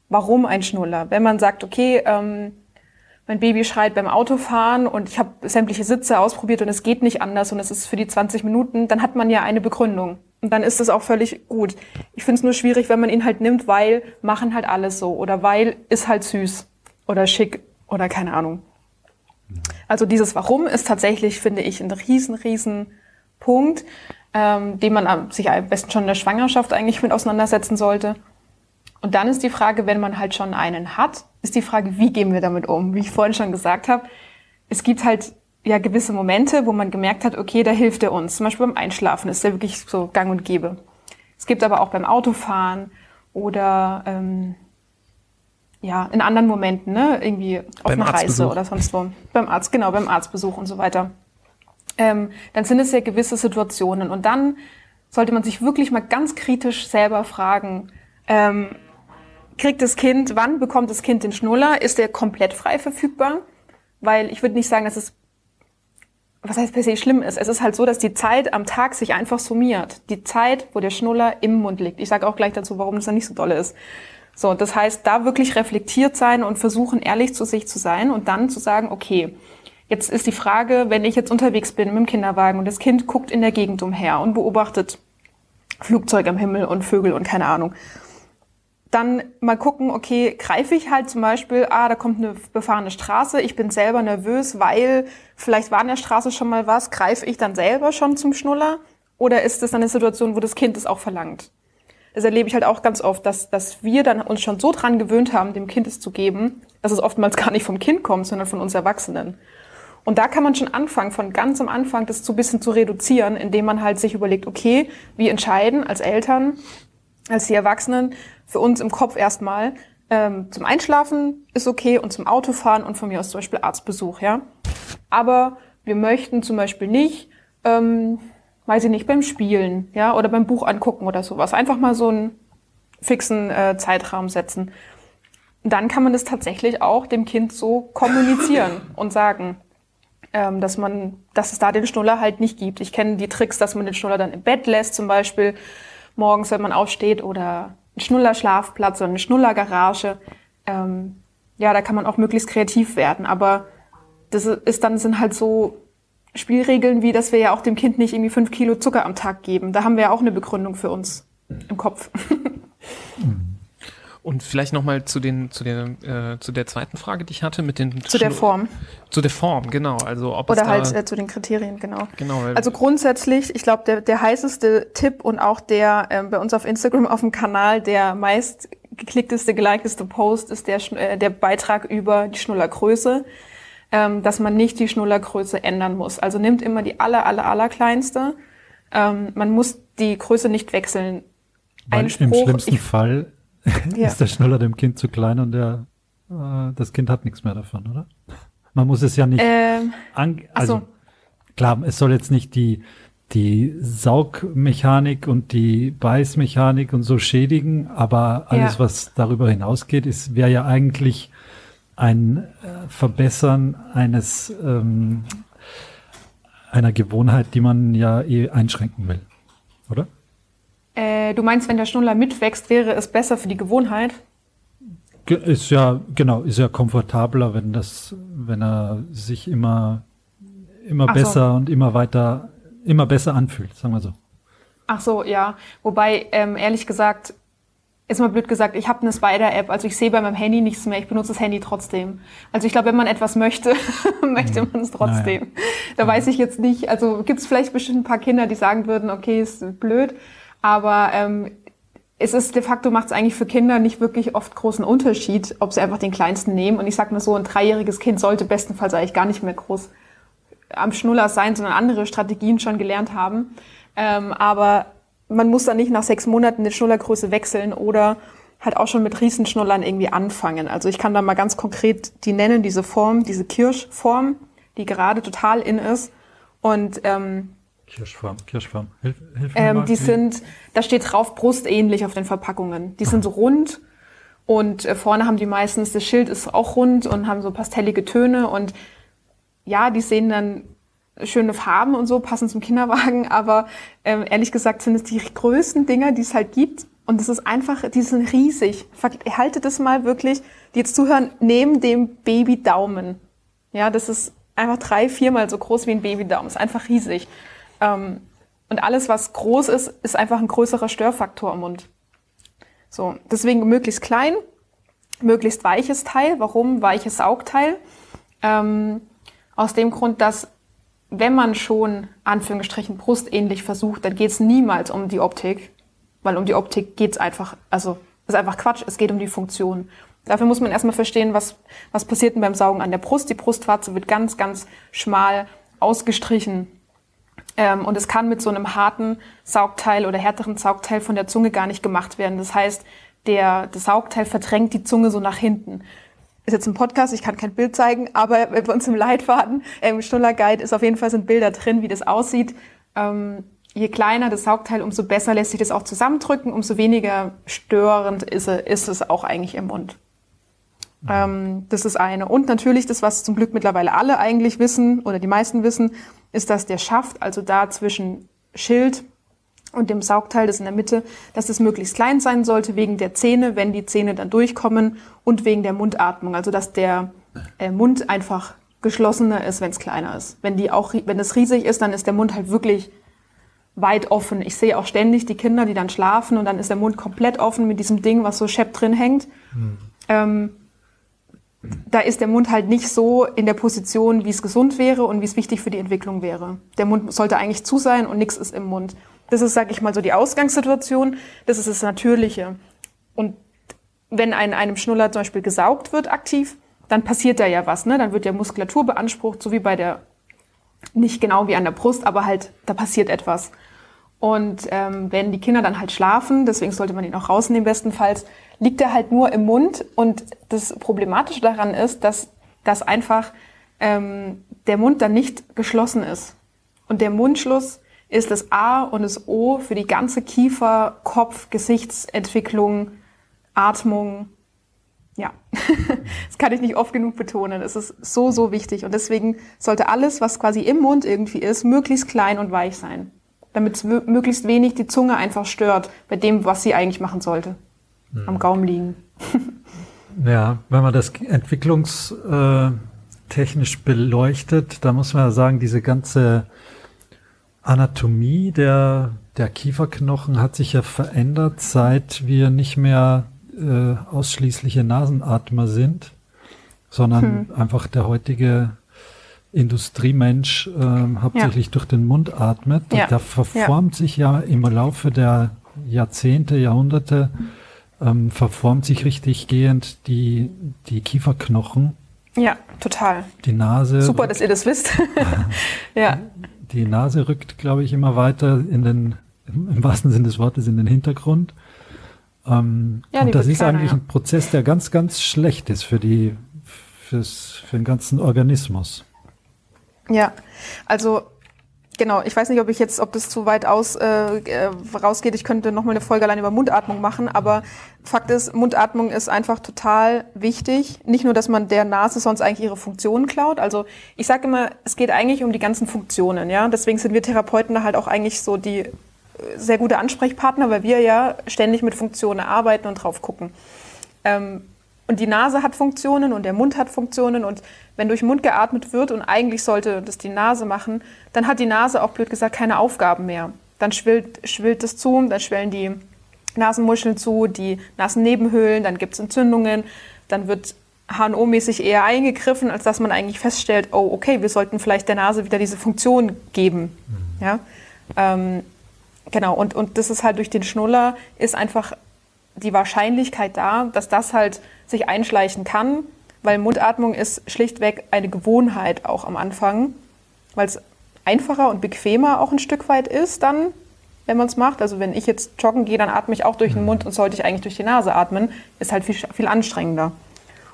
warum ein Schnuller? Wenn man sagt, okay, ähm, mein Baby schreit beim Autofahren und ich habe sämtliche Sitze ausprobiert und es geht nicht anders und es ist für die 20 Minuten, dann hat man ja eine Begründung. Und dann ist es auch völlig gut. Ich finde es nur schwierig, wenn man ihn halt nimmt, weil machen halt alles so oder weil ist halt süß oder schick oder keine Ahnung. Also dieses Warum ist tatsächlich, finde ich, ein riesen, riesen Punkt, ähm, den man sich am besten schon in der Schwangerschaft eigentlich mit auseinandersetzen sollte. Und dann ist die Frage, wenn man halt schon einen hat, ist die Frage, wie gehen wir damit um? Wie ich vorhin schon gesagt habe, es gibt halt ja gewisse Momente, wo man gemerkt hat, okay, da hilft er uns. Zum Beispiel beim Einschlafen ist der wirklich so gang und gäbe. Es gibt aber auch beim Autofahren oder ähm, ja, in anderen Momenten, ne? irgendwie auf Beim einer Reise oder sonst wo. Beim Arzt, genau, beim Arztbesuch und so weiter. Ähm, dann sind es ja gewisse Situationen. Und dann sollte man sich wirklich mal ganz kritisch selber fragen, ähm, kriegt das Kind, wann bekommt das Kind den Schnuller? Ist der komplett frei verfügbar? Weil ich würde nicht sagen, dass es, was heißt per se schlimm ist. Es ist halt so, dass die Zeit am Tag sich einfach summiert. Die Zeit, wo der Schnuller im Mund liegt. Ich sage auch gleich dazu, warum das dann nicht so dolle ist. So, das heißt, da wirklich reflektiert sein und versuchen, ehrlich zu sich zu sein und dann zu sagen, okay, jetzt ist die Frage, wenn ich jetzt unterwegs bin mit dem Kinderwagen und das Kind guckt in der Gegend umher und beobachtet Flugzeug am Himmel und Vögel und keine Ahnung. Dann mal gucken, okay, greife ich halt zum Beispiel, ah, da kommt eine befahrene Straße, ich bin selber nervös, weil vielleicht war an der Straße schon mal was, greife ich dann selber schon zum Schnuller? Oder ist es dann eine Situation, wo das Kind es auch verlangt? Das erlebe ich halt auch ganz oft, dass, dass wir dann uns schon so dran gewöhnt haben, dem Kind es zu geben, dass es oftmals gar nicht vom Kind kommt, sondern von uns Erwachsenen. Und da kann man schon anfangen, von ganz am Anfang das so ein bisschen zu reduzieren, indem man halt sich überlegt, okay, wir entscheiden als Eltern, als die Erwachsenen, für uns im Kopf erstmal, ähm, zum Einschlafen ist okay und zum Autofahren und von mir aus zum Beispiel Arztbesuch, ja. Aber wir möchten zum Beispiel nicht, ähm, weiß ich nicht, beim Spielen, ja, oder beim Buch angucken oder sowas. Einfach mal so einen fixen äh, Zeitraum setzen. Dann kann man das tatsächlich auch dem Kind so kommunizieren und sagen, ähm, dass man, dass es da den Schnuller halt nicht gibt. Ich kenne die Tricks, dass man den Schnuller dann im Bett lässt, zum Beispiel morgens, wenn man aufsteht, oder ein Schnullerschlafplatz oder eine Schnullergarage. Ähm, ja, da kann man auch möglichst kreativ werden. Aber das ist dann sind halt so Spielregeln, wie dass wir ja auch dem Kind nicht irgendwie fünf Kilo Zucker am Tag geben. Da haben wir ja auch eine Begründung für uns im Kopf. Und vielleicht nochmal zu den, zu den, äh, zu der zweiten Frage, die ich hatte, mit den Zu der Form. Zu der Form, genau. Also ob Oder halt äh, zu den Kriterien, genau. genau, Also grundsätzlich, ich glaube, der, der heißeste Tipp und auch der ähm, bei uns auf Instagram auf dem Kanal der meist geklickteste, gelikedeste Post ist der, äh, der Beitrag über die Schnullergröße, ähm, dass man nicht die Schnullergröße ändern muss. Also nimmt immer die aller, aller, aller kleinste. Ähm, man muss die Größe nicht wechseln. Weil Ein im Spruch, schlimmsten ich, Fall Ja. ist der Schnuller dem Kind zu klein und der, äh, das Kind hat nichts mehr davon, oder? Man muss es ja nicht ähm, also so. klar, es soll jetzt nicht die die Saugmechanik und die Beißmechanik und so schädigen, aber alles, Ja. was darüber hinausgeht, ist wäre ja eigentlich ein äh, Verbessern eines ähm, einer Gewohnheit, die man ja eh einschränken will, oder? äh, du meinst, wenn der Schnuller mitwächst, wäre es besser für die Gewohnheit? Ge- Ist ja, genau, ist ja komfortabler, wenn das, wenn er sich immer, immer Ach so. besser und immer weiter, immer besser anfühlt, sagen wir so. Ach so, ja. Wobei, ähm, ehrlich gesagt, ist mal blöd gesagt, ich habe eine Spider-App, also ich sehe bei meinem Handy nichts mehr, ich benutze das Handy trotzdem. Also ich glaube, wenn man etwas möchte, möchte man es trotzdem. Da weiß ich jetzt nicht, also gibt es vielleicht bestimmt ein paar Kinder, die sagen würden, okay, ist blöd, aber ähm, es ist de facto macht es eigentlich für Kinder nicht wirklich oft großen Unterschied, ob sie einfach den kleinsten nehmen. Und ich sag mal so, ein dreijähriges Kind sollte bestenfalls eigentlich gar nicht mehr groß am Schnuller sein, sondern andere Strategien schon gelernt haben. Ähm, aber man muss dann nicht nach sechs Monaten die Schnullergröße wechseln oder halt auch schon mit Riesenschnullern irgendwie anfangen. Also ich kann da mal ganz konkret die nennen, diese Form, diese Kirschform, die gerade total in ist. Und ähm, Kirschform, Kirschform. Hilf, hilf mir ähm, mal. die sind, da steht drauf brustähnlich auf den Verpackungen. Die sind so rund und äh, vorne haben die meistens, das Schild ist auch rund und haben so pastellige Töne und ja, die sehen dann schöne Farben und so, passen zum Kinderwagen, aber ähm, ehrlich gesagt sind es die größten Dinger, die es halt gibt Und das ist einfach, die sind riesig. Haltet das mal wirklich, die jetzt zuhören, neben dem Babydaumen. Ja, das ist einfach drei, viermal so groß wie ein Babydaumen. Ist einfach riesig. Ähm, und alles, was groß ist, ist einfach ein größerer Störfaktor im Mund. So, deswegen möglichst klein, möglichst weiches Teil. Warum weiches Saugteil? Ähm, aus dem Grund, dass wenn man schon Anführungsstrichen brustähnlich versucht, dann geht es niemals um die Optik, weil um die Optik geht's einfach, also ist einfach Quatsch, es geht um die Funktion. Dafür muss man erstmal verstehen, was, was passiert denn beim Saugen an der Brust. Die Brustwarze wird ganz, ganz schmal ausgestrichen. Ähm, und es kann mit so einem harten Saugteil oder härteren Saugteil von der Zunge gar nicht gemacht werden. Das heißt, der, das Saugteil verdrängt die Zunge so nach hinten. Ist jetzt ein Podcast, ich kann kein Bild zeigen, aber bei uns im Leitfaden, im Schnuller Guide ist auf jeden Fall sind Bilder drin, wie das aussieht. Ähm, je kleiner das Saugteil, umso besser lässt sich das auch zusammendrücken, umso weniger störend ist, ist es auch eigentlich im Mund. Ähm, das ist eine. Und natürlich das, was zum Glück mittlerweile alle eigentlich wissen oder die meisten wissen, ist, dass der Schaft, also da zwischen Schild und dem Saugteil, das in der Mitte, dass das möglichst klein sein sollte wegen der Zähne, wenn die Zähne dann durchkommen und wegen der Mundatmung. Also dass der äh, Mund einfach geschlossener ist, wenn es kleiner ist. Wenn die auch, wenn es riesig ist, dann ist der Mund halt wirklich weit offen. Ich sehe auch ständig die Kinder, die dann schlafen und dann ist der Mund komplett offen mit diesem Ding, was so schepp drin hängt. Mhm. Ähm, da ist der Mund halt nicht so in der Position, wie es gesund wäre und wie es wichtig für die Entwicklung wäre. Der Mund sollte eigentlich zu sein und nichts ist im Mund. Das ist, sag ich mal, so die Ausgangssituation. Das ist das Natürliche. Und wenn ein, einem Schnuller zum Beispiel gesaugt wird aktiv, dann passiert da ja was. Ne? Dann wird ja Muskulatur beansprucht, so wie bei der, nicht genau wie an der Brust, aber halt, da passiert etwas. Und ähm, wenn die Kinder dann halt schlafen, deswegen sollte man ihn auch rausnehmen bestenfalls, liegt er halt nur im Mund. Und das Problematische daran ist, dass, dass einfach ähm, der Mund dann nicht geschlossen ist. Und der Mundschluss ist das A und das O für die ganze Kiefer-, Kopf-, Gesichtsentwicklung, Atmung. Ja, das kann ich nicht oft genug betonen. Es ist so, so wichtig. Und deswegen sollte alles, was quasi im Mund irgendwie ist, möglichst klein und weich sein. Damit es möglichst wenig die Zunge einfach stört bei dem, was sie eigentlich machen sollte am hm. Gaumen liegen. ja, wenn man das entwicklungstechnisch äh, beleuchtet, da muss man ja sagen, diese ganze Anatomie der, der Kieferknochen hat sich ja verändert, seit wir nicht mehr äh, ausschließliche Nasenatmer sind, sondern hm. einfach der heutige Industriemensch äh, hauptsächlich ja. durch den Mund atmet. Ja. Da verformt ja. sich ja im Laufe der Jahrzehnte, Jahrhunderte ähm, verformt sich richtig gehend die, die Kieferknochen. Ja, total. Die Nase. Super, dass ihr das wisst. ja. Die Nase rückt, glaube ich, immer weiter in den, im wahrsten Sinne des Wortes, in den Hintergrund. Ähm, ja, und das ist kleiner, eigentlich ja. ein Prozess, der ganz, ganz schlecht ist für die, fürs, für den ganzen Organismus. Ja, also Genau, ich weiß nicht, ob ich jetzt, ob das zu weit aus äh, äh rausgeht. Ich könnte noch mal eine Folge allein über Mundatmung machen, aber Fakt ist, Mundatmung ist einfach total wichtig. Nicht nur, dass man der Nase sonst eigentlich ihre Funktionen klaut. Also ich sage immer, es geht eigentlich um die ganzen Funktionen. Ja, deswegen sind wir Therapeuten da halt auch eigentlich so die äh, sehr gute Ansprechpartner, weil wir ja ständig mit Funktionen arbeiten und drauf gucken. Ähm, und die Nase hat Funktionen und der Mund hat Funktionen und wenn durch den Mund geatmet wird und eigentlich sollte das die Nase machen, dann hat die Nase auch blöd gesagt keine Aufgaben mehr. Dann schwillt, schwillt es zu, dann schwellen die Nasenmuscheln zu, die Nasennebenhöhlen, dann gibt es Entzündungen, dann wird HNO-mäßig eher eingegriffen, als dass man eigentlich feststellt, oh, okay, wir sollten vielleicht der Nase wieder diese Funktion geben. Mhm. Ja? Ähm, genau, und, und das ist halt durch den Schnuller, ist einfach die Wahrscheinlichkeit da, dass das halt sich einschleichen kann, weil Mundatmung ist schlichtweg eine Gewohnheit auch am Anfang, weil es einfacher und bequemer auch ein Stück weit ist dann, wenn man es macht. Also wenn ich jetzt joggen gehe, dann atme ich auch durch den Mund und sollte ich eigentlich durch die Nase atmen, ist halt viel, viel anstrengender.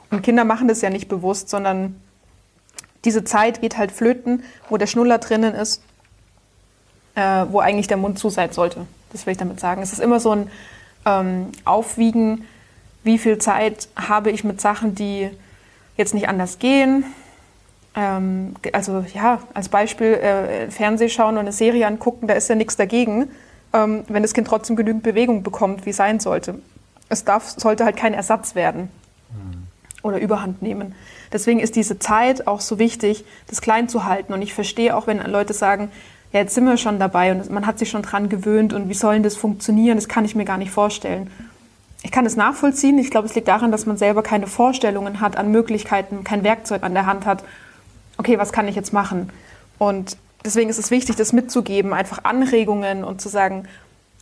Und Kinder machen das ja nicht bewusst, sondern diese Zeit geht halt flöten, wo der Schnuller drinnen ist, äh, wo eigentlich der Mund zu sein sollte. Das will ich damit sagen. Es ist immer so ein ähm, Aufwiegen, wie viel Zeit habe ich mit Sachen, die jetzt nicht anders gehen. Ähm, also ja, als Beispiel äh, Fernseh schauen und eine Serie angucken, da ist ja nichts dagegen. ähm, wenn das Kind trotzdem genügend Bewegung bekommt, wie es sein sollte. Es darf, sollte halt kein Ersatz werden oder Überhand nehmen. Deswegen ist diese Zeit auch so wichtig, das klein zu halten. Und ich verstehe auch, wenn Leute sagen, ja, jetzt sind wir schon dabei und man hat sich schon dran gewöhnt und wie soll denn das funktionieren? Das kann ich mir gar nicht vorstellen. Ich kann es nachvollziehen. Ich glaube, es liegt daran, dass man selber keine Vorstellungen hat an Möglichkeiten, kein Werkzeug an der Hand hat. Okay, was kann ich jetzt machen? Und deswegen ist es wichtig, das mitzugeben, einfach Anregungen und zu sagen,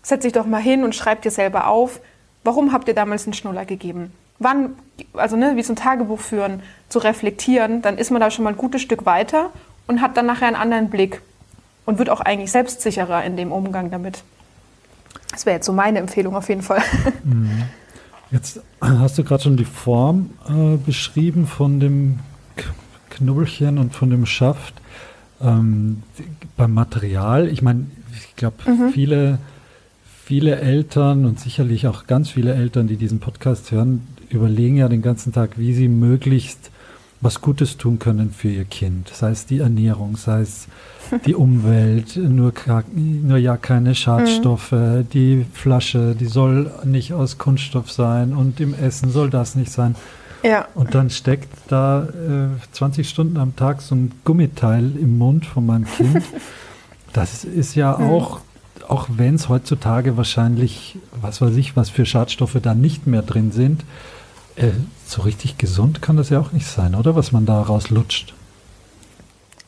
setz dich doch mal hin und schreib dir selber auf, warum habt ihr damals einen Schnuller gegeben? Wann, also ne, wie so ein Tagebuch führen, zu reflektieren, dann ist man da schon mal ein gutes Stück weiter und hat dann nachher einen anderen Blick und wird auch eigentlich selbstsicherer in dem Umgang damit. Das wäre jetzt so meine Empfehlung auf jeden Fall. Mhm. Jetzt hast du gerade schon die Form äh, beschrieben von dem Knubbelchen und von dem Schaft. Ähm, beim Material, ich meine, ich glaube, mhm. viele, viele Eltern und sicherlich auch ganz viele Eltern, die diesen Podcast hören, überlegen ja den ganzen Tag, wie sie möglichst was Gutes tun können für ihr Kind. Sei es die Ernährung, sei es die Umwelt, nur, nur ja keine Schadstoffe, mhm. die Flasche, die soll nicht aus Kunststoff sein und im Essen soll das nicht sein. Ja. Und dann steckt da äh, 20 Stunden am Tag so ein Gummiteil im Mund von meinem Kind. Das ist ja mhm. auch, auch wenn es heutzutage wahrscheinlich, was weiß ich, was für Schadstoffe da nicht mehr drin sind, äh, so richtig gesund kann das ja auch nicht sein, oder? Was man da rauslutscht.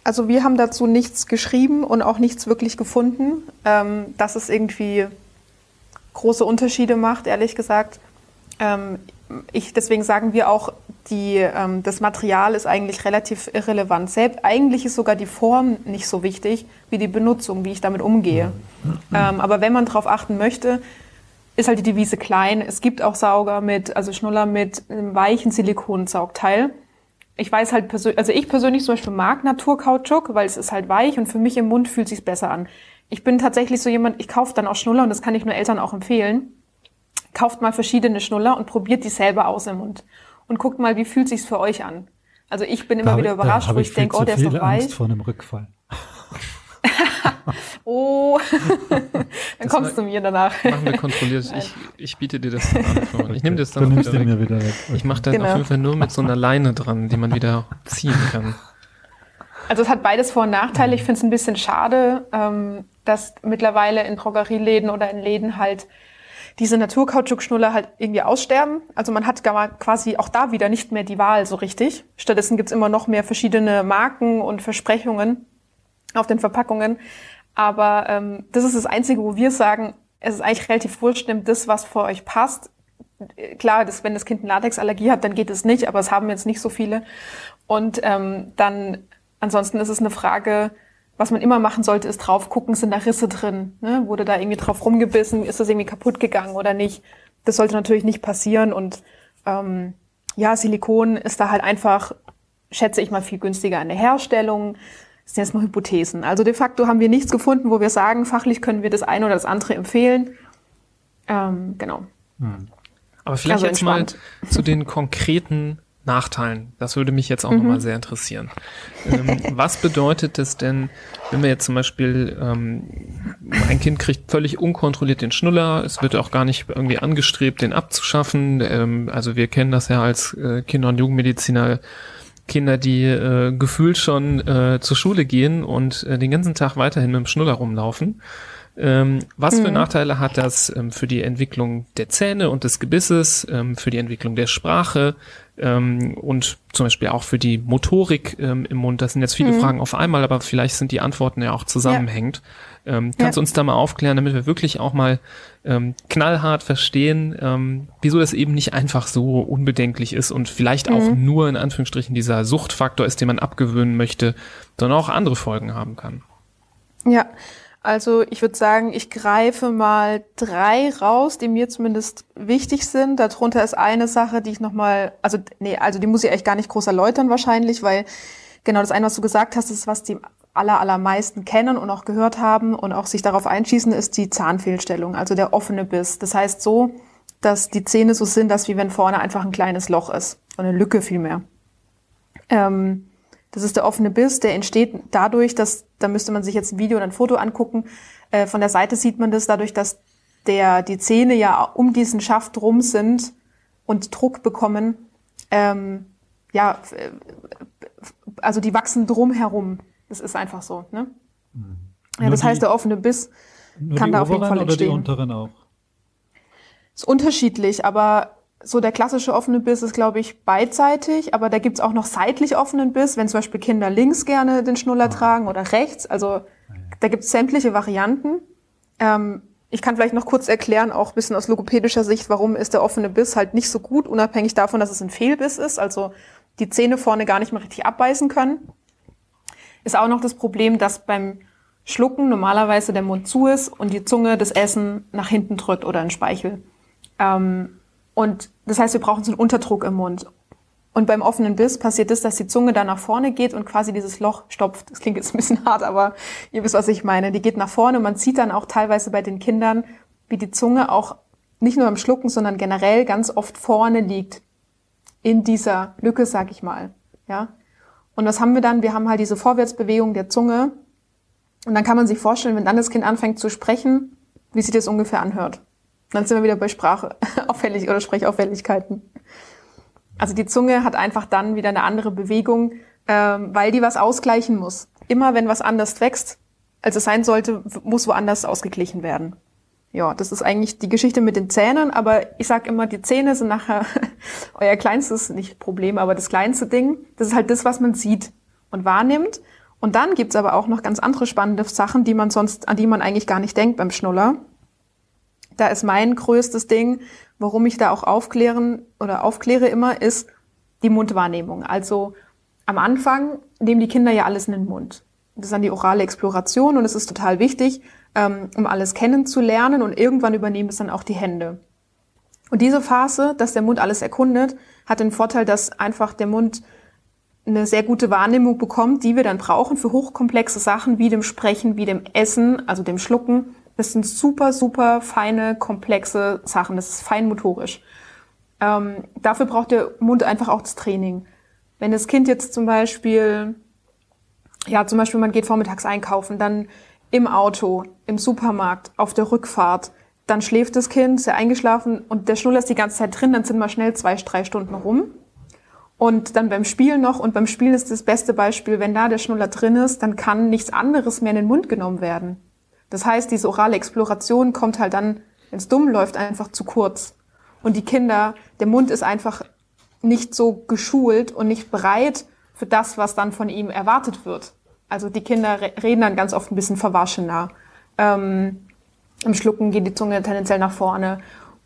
Also wir haben dazu nichts geschrieben und auch nichts wirklich gefunden, ähm, dass es irgendwie große Unterschiede macht, ehrlich gesagt. Ähm, ich, deswegen sagen wir auch, die, ähm, das Material ist eigentlich relativ irrelevant. Selbst, eigentlich ist sogar die Form nicht so wichtig wie die Benutzung, wie ich damit umgehe. Ähm, aber wenn man darauf achten möchte, ist halt die Devise klein. Es gibt auch Sauger mit, also Schnuller mit einem weichen Silikonsaugteil ich weiß halt persönlich, also ich persönlich zum Beispiel mag Naturkautschuk, weil es ist halt weich und für mich im Mund fühlt sich besser an. Ich bin tatsächlich so jemand, ich kaufe dann auch Schnuller und das kann ich nur Eltern auch empfehlen. Kauft mal verschiedene Schnuller und probiert die selber aus im Mund und guckt mal, wie fühlt sich's für euch an. Also ich bin immer da wieder überrascht, wo ich, ich denke, oh, der ist doch weich. Angst vor einem Rückfall. oh, dann das kommst du mir danach. Machen wir kontrolliert. Ich, ich biete dir das an. Ich nehme das dann du nimmst wieder, weg. wieder weg. Ich mache dann genau. auf jeden Fall nur mit so einer Leine dran, die man wieder ziehen kann. Also es hat beides Vor- und Nachteile. Ich finde es ein bisschen schade, ähm, dass mittlerweile in Drogerieläden oder in Läden halt diese Naturkautschukschnuller halt irgendwie aussterben. Also man hat quasi auch da wieder nicht mehr die Wahl so richtig. Stattdessen gibt's immer noch mehr verschiedene Marken und Versprechungen auf den Verpackungen. Aber ähm, das ist das Einzige, wo wir sagen, es ist eigentlich relativ wurscht, nimmt das, was für euch passt. Klar, das, wenn das Kind eine Latexallergie hat, dann geht es nicht, aber es haben jetzt nicht so viele. Und ähm, dann, ansonsten ist es eine Frage, was man immer machen sollte, ist drauf gucken, sind da Risse drin? Ne? Wurde da irgendwie drauf rumgebissen? Ist das irgendwie kaputt gegangen oder nicht? Das sollte natürlich nicht passieren. Und ähm, ja, Silikon ist da halt einfach, schätze ich mal, viel günstiger in der Herstellung. Das sind jetzt nur Hypothesen. Also de facto haben wir nichts gefunden, wo wir sagen, fachlich können wir das eine oder das andere empfehlen. Ähm, genau. Hm. Aber vielleicht also jetzt mal zu den konkreten Nachteilen. Das würde mich jetzt auch mhm. nochmal sehr interessieren. Ähm, was bedeutet es denn, wenn wir jetzt zum Beispiel, ähm, ein Kind kriegt völlig unkontrolliert den Schnuller, es wird auch gar nicht irgendwie angestrebt, den abzuschaffen. Ähm, also wir kennen das ja als äh, Kinder- und Jugendmediziner Kinder, die äh, gefühlt schon äh, zur Schule gehen und äh, den ganzen Tag weiterhin mit dem Schnuller rumlaufen. Ähm, was mhm. für Nachteile hat das ähm, für die Entwicklung der Zähne und des Gebisses, ähm, für die Entwicklung der Sprache ähm, und zum Beispiel auch für die Motorik ähm, im Mund? Das sind jetzt viele mhm. Fragen auf einmal, aber vielleicht sind die Antworten ja auch zusammenhängend. Ja. Ähm, kannst du uns da mal aufklären, damit wir wirklich auch mal ähm, knallhart verstehen, ähm, wieso das eben nicht einfach so unbedenklich ist und vielleicht mhm. auch nur in Anführungsstrichen dieser Suchtfaktor ist, den man abgewöhnen möchte, sondern auch andere Folgen haben kann. Ja, also ich würde sagen, ich greife mal drei raus, die mir zumindest wichtig sind. Darunter ist eine Sache, die ich nochmal, also nee, also die muss ich eigentlich gar nicht groß erläutern wahrscheinlich, weil genau das eine, was du gesagt hast, ist, was die aller, allermeisten kennen und auch gehört haben und auch sich darauf einschießen, ist die Zahnfehlstellung, also der offene Biss. Das heißt so, dass die Zähne so sind, dass wie wenn vorne einfach ein kleines Loch ist, eine Lücke vielmehr. Ähm, das ist der offene Biss, der entsteht dadurch, dass, da müsste man sich jetzt ein Video oder ein Foto angucken, Äh, von der Seite sieht man das dadurch, dass der, die Zähne ja um diesen Schaft rum sind und Druck bekommen. Ähm, ja, also die wachsen drum herum. Das ist einfach so. Ne? Mhm. Ja, das heißt, der offene Biss kann da auf jeden Fall entstehen. Oder die unteren auch? Ist unterschiedlich, aber so der klassische offene Biss ist, glaube ich, beidseitig, aber da gibt's auch noch seitlich offenen Biss, wenn zum Beispiel Kinder links gerne den Schnuller ah. tragen oder rechts. Also ah, da gibt's sämtliche Varianten. Ähm, ich kann vielleicht noch kurz erklären, auch ein bisschen aus logopädischer Sicht, warum ist der offene Biss halt nicht so gut, unabhängig davon, dass es ein Fehlbiss ist, also die Zähne vorne gar nicht mehr richtig abbeißen können. Ist auch noch das Problem, dass beim Schlucken normalerweise der Mund zu ist und die Zunge das Essen nach hinten drückt oder in Speichel. Ähm, und das heißt, wir brauchen so einen Unterdruck im Mund. Und beim offenen Biss passiert es, dass die Zunge dann nach vorne geht und quasi dieses Loch stopft. Das klingt jetzt ein bisschen hart, aber ihr wisst, was ich meine. Die geht nach vorne und man sieht dann auch teilweise bei den Kindern, wie die Zunge auch nicht nur im Schlucken, sondern generell ganz oft vorne liegt. In dieser Lücke, sag ich mal. Ja. Und was haben wir dann? Wir haben halt diese Vorwärtsbewegung der Zunge. Und dann kann man sich vorstellen, wenn dann das Kind anfängt zu sprechen, wie sich das ungefähr anhört. Dann sind wir wieder bei Sprachauffällig oder Sprechauffälligkeiten. Also die Zunge hat einfach dann wieder eine andere Bewegung, ähm, weil die was ausgleichen muss. Immer wenn was anders wächst, als es sein sollte, muss woanders ausgeglichen werden. Ja, das ist eigentlich die Geschichte mit den Zähnen, aber ich sage immer, die Zähne sind nachher euer kleinstes, nicht Problem, aber das kleinste Ding. Das ist halt das, was man sieht und wahrnimmt. Und dann gibt's aber auch noch ganz andere spannende Sachen, die man sonst, an die man eigentlich gar nicht denkt beim Schnuller. Da ist mein größtes Ding, warum ich da auch aufklären oder aufkläre immer, ist die Mundwahrnehmung. Also am Anfang nehmen die Kinder ja alles in den Mund. Das ist dann die orale Exploration und es ist total wichtig, ähm, um alles kennenzulernen und irgendwann übernehmen es dann auch die Hände. Und diese Phase, dass der Mund alles erkundet, hat den Vorteil, dass einfach der Mund eine sehr gute Wahrnehmung bekommt, die wir dann brauchen für hochkomplexe Sachen wie dem Sprechen, wie dem Essen, also dem Schlucken das sind super, super feine, komplexe Sachen. Das ist feinmotorisch. Ähm, dafür braucht der Mund einfach auch das Training. Wenn das Kind jetzt zum Beispiel, ja, zum Beispiel man geht vormittags einkaufen, dann im Auto, im Supermarkt, auf der Rückfahrt, dann schläft das Kind, sehr eingeschlafen und der Schnuller ist die ganze Zeit drin, dann sind mal schnell zwei, drei Stunden rum. Und dann beim Spielen noch, und beim Spielen ist das beste Beispiel, wenn da der Schnuller drin ist, dann kann nichts anderes mehr in den Mund genommen werden. Das heißt, diese orale Exploration kommt halt dann, wenn es dumm läuft, einfach zu kurz. Und die Kinder, der Mund ist einfach nicht so geschult und nicht bereit für das, was dann von ihm erwartet wird. Also die Kinder reden dann ganz oft ein bisschen verwaschener. Ähm, Im Schlucken geht die Zunge tendenziell nach vorne.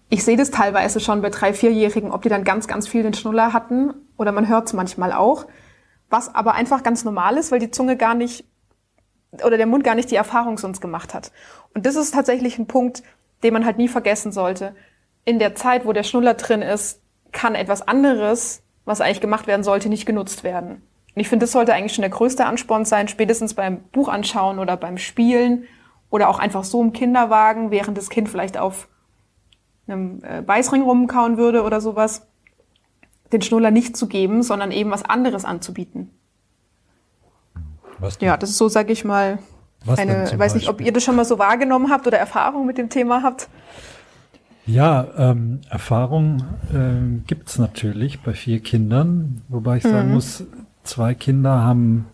Ich sehe das teilweise schon bei drei, vierjährigen, ob die dann ganz, ganz viel den Schnuller hatten oder man hört es manchmal auch. Was aber einfach ganz normal ist, weil die Zunge gar nicht oder der Mund gar nicht die Erfahrung sonst gemacht hat. Und das ist tatsächlich ein Punkt, den man halt nie vergessen sollte. In der Zeit, wo der Schnuller drin ist, kann etwas anderes, was eigentlich gemacht werden sollte, nicht genutzt werden. Und ich finde, das sollte eigentlich schon der größte Ansporn sein, spätestens beim Buch anschauen oder beim Spielen oder auch einfach so im Kinderwagen, während das Kind vielleicht auf einem äh, Beißring rumkauen würde oder sowas, den Schnuller nicht zu geben, sondern eben was anderes anzubieten. Was ja, das ist so, sag ich mal, was eine, ich weiß nicht, ob ihr das schon mal so wahrgenommen habt oder Erfahrung mit dem Thema habt. Ja, ähm, Erfahrung äh, gibt natürlich bei vier Kindern, wobei ich sagen mhm. muss, zwei Kinder haben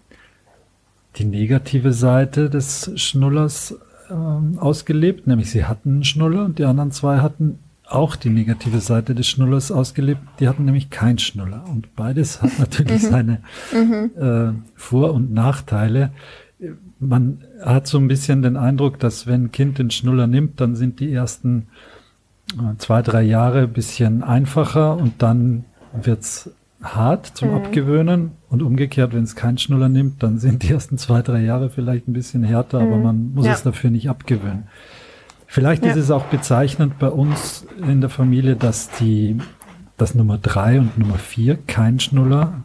die negative Seite des Schnullers ähm, ausgelebt, nämlich sie hatten einen Schnuller und die anderen zwei hatten auch die negative Seite des Schnullers ausgelebt. Die hatten nämlich keinen Schnuller. Und beides hat natürlich mhm. seine mhm. äh, Vor- und Nachteile. Man hat so ein bisschen den Eindruck, dass wenn ein Kind den Schnuller nimmt, dann sind die ersten äh, zwei, drei Jahre ein bisschen einfacher und dann wird's hart zum mhm. Abgewöhnen und umgekehrt, wenn es keinen Schnuller nimmt, dann sind die ersten zwei, drei Jahre vielleicht ein bisschen härter, aber mhm. man muss ja. es dafür nicht abgewöhnen. Vielleicht ja. ist es auch bezeichnend bei uns in der Familie, dass die, dass Nummer drei und Nummer vier keinen Schnuller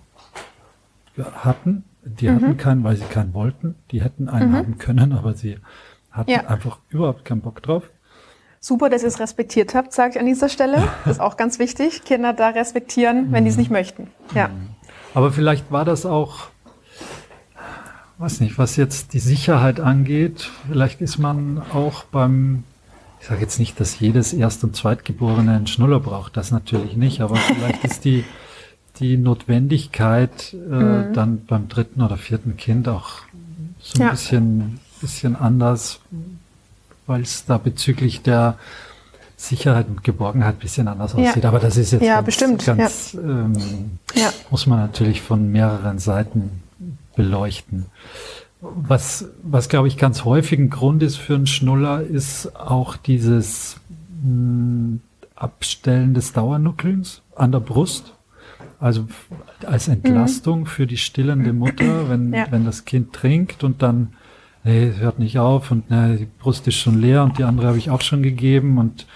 hatten. Die mhm. hatten keinen, weil sie keinen wollten. Die hätten einen mhm. haben können, aber sie hatten ja. einfach überhaupt keinen Bock drauf. Super, dass ihr es respektiert habt, sage ich an dieser Stelle. Das ist auch ganz wichtig. Kinder da respektieren, wenn die es mhm. nicht möchten. Ja. Mhm. Aber vielleicht war das auch weiß nicht, was jetzt die Sicherheit angeht, vielleicht ist man auch beim, ich sage jetzt nicht, dass jedes Erst- und Zweitgeborene einen Schnuller braucht, das natürlich nicht, aber vielleicht ist die, die Notwendigkeit äh, mhm. dann beim dritten oder vierten Kind auch so ein ja. bisschen, bisschen anders, weil es da bezüglich der Sicherheit und Geborgenheit ein bisschen anders ja. aussieht. Aber das ist jetzt ja, ganz, bestimmt. ganz. Ähm, ja. muss man natürlich von mehreren Seiten beleuchten. Was, was glaube ich ganz häufig ein Grund ist für einen Schnuller, ist auch dieses mh, hm, Abstellen des Dauernuckelns an der Brust. Also als Entlastung mhm. für die stillende Mutter, wenn, ja. wenn das Kind trinkt und dann, nee, es hört nicht auf und nee, die Brust ist schon leer und die andere habe ich auch schon gegeben und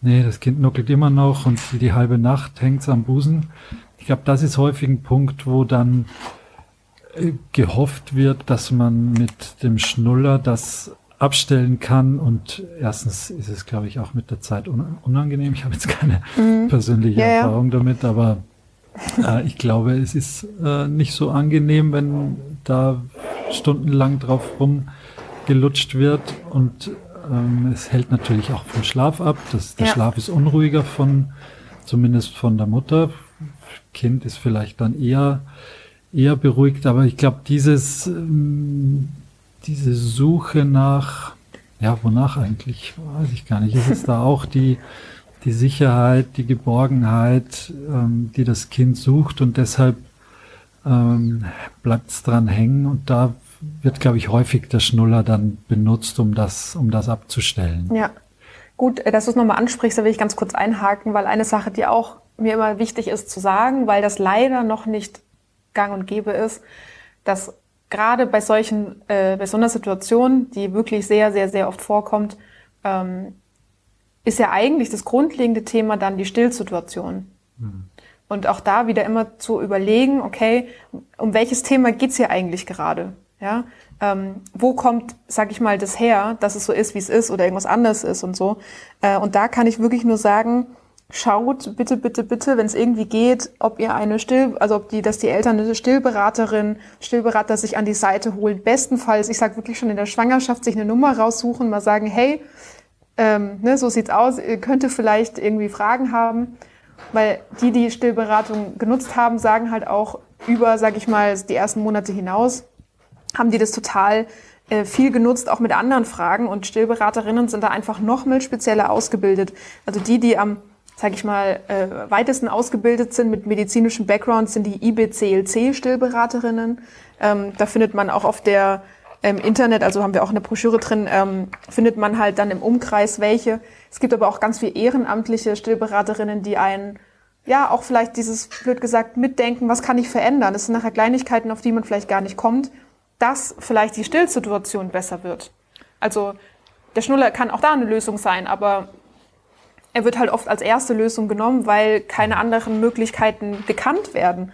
nee, das Kind nuckelt immer noch und die halbe Nacht hängt es am Busen. Ich glaube, das ist häufig ein Punkt, wo dann gehofft wird, dass man mit dem Schnuller das abstellen kann und erstens ist es, glaube ich, auch mit der Zeit unangenehm. Ich habe jetzt keine mhm. persönliche ja, Erfahrung ja. damit, aber äh, ich glaube, es ist äh, nicht so angenehm, wenn da stundenlang drauf rumgelutscht wird und ähm, es hält natürlich auch vom Schlaf ab. Das, der ja. Schlaf ist unruhiger von, zumindest von der Mutter. Kind ist vielleicht dann eher eher beruhigt, aber ich glaube, dieses, ähm, diese Suche nach, ja, wonach eigentlich, weiß ich gar nicht, ist es da auch die, die Sicherheit, die Geborgenheit, ähm, die das Kind sucht und deshalb ähm, bleibt es dran hängen und da wird, glaube ich, häufig der Schnuller dann benutzt, um das, um das abzustellen. Ja, gut, äh, dass du es nochmal ansprichst, da will ich ganz kurz einhaken, weil eine Sache, die auch mir immer wichtig ist zu sagen, weil das leider noch nicht gang und gäbe ist, dass gerade bei solchen, äh, bei so einer Situation, die wirklich sehr, sehr, sehr oft vorkommt, ähm, ist ja eigentlich das grundlegende Thema dann die Stillsituation. Mhm. Und auch da wieder immer zu überlegen, okay, um welches Thema geht's hier eigentlich gerade? Ja, ähm, wo kommt, sag ich mal, das her, dass es so ist, wie es ist oder irgendwas anderes ist und so. Äh, und da kann ich wirklich nur sagen, schaut bitte, bitte, bitte, wenn es irgendwie geht, ob ihr eine Still, also ob die, dass die Eltern eine Stillberaterin, Stillberater sich an die Seite holen. Bestenfalls, ich sage wirklich schon in der Schwangerschaft, sich eine Nummer raussuchen, mal sagen, hey, ähm, ne, so sieht's aus, ihr könntet vielleicht irgendwie Fragen haben, weil die, die Stillberatung genutzt haben, sagen halt auch über, sag ich mal, die ersten Monate hinaus, haben die das total äh, viel genutzt, auch mit anderen Fragen und Stillberaterinnen sind da einfach noch mal spezieller ausgebildet. Also die, die am sage ich mal, äh, weitesten ausgebildet sind mit medizinischem Background, sind die IBCLC-Stillberaterinnen. Ähm, da findet man auch auf der ähm, Internet, also haben wir auch eine Broschüre drin, ähm, findet man halt dann im Umkreis welche. Es gibt aber auch ganz viele ehrenamtliche Stillberaterinnen, die einen, ja, auch vielleicht dieses, blöd gesagt, mitdenken, was kann ich verändern. Das sind nachher Kleinigkeiten, auf die man vielleicht gar nicht kommt, dass vielleicht die Stillsituation besser wird. Also der Schnuller kann auch da eine Lösung sein, aber er wird halt oft als erste Lösung genommen, weil keine anderen Möglichkeiten gekannt werden.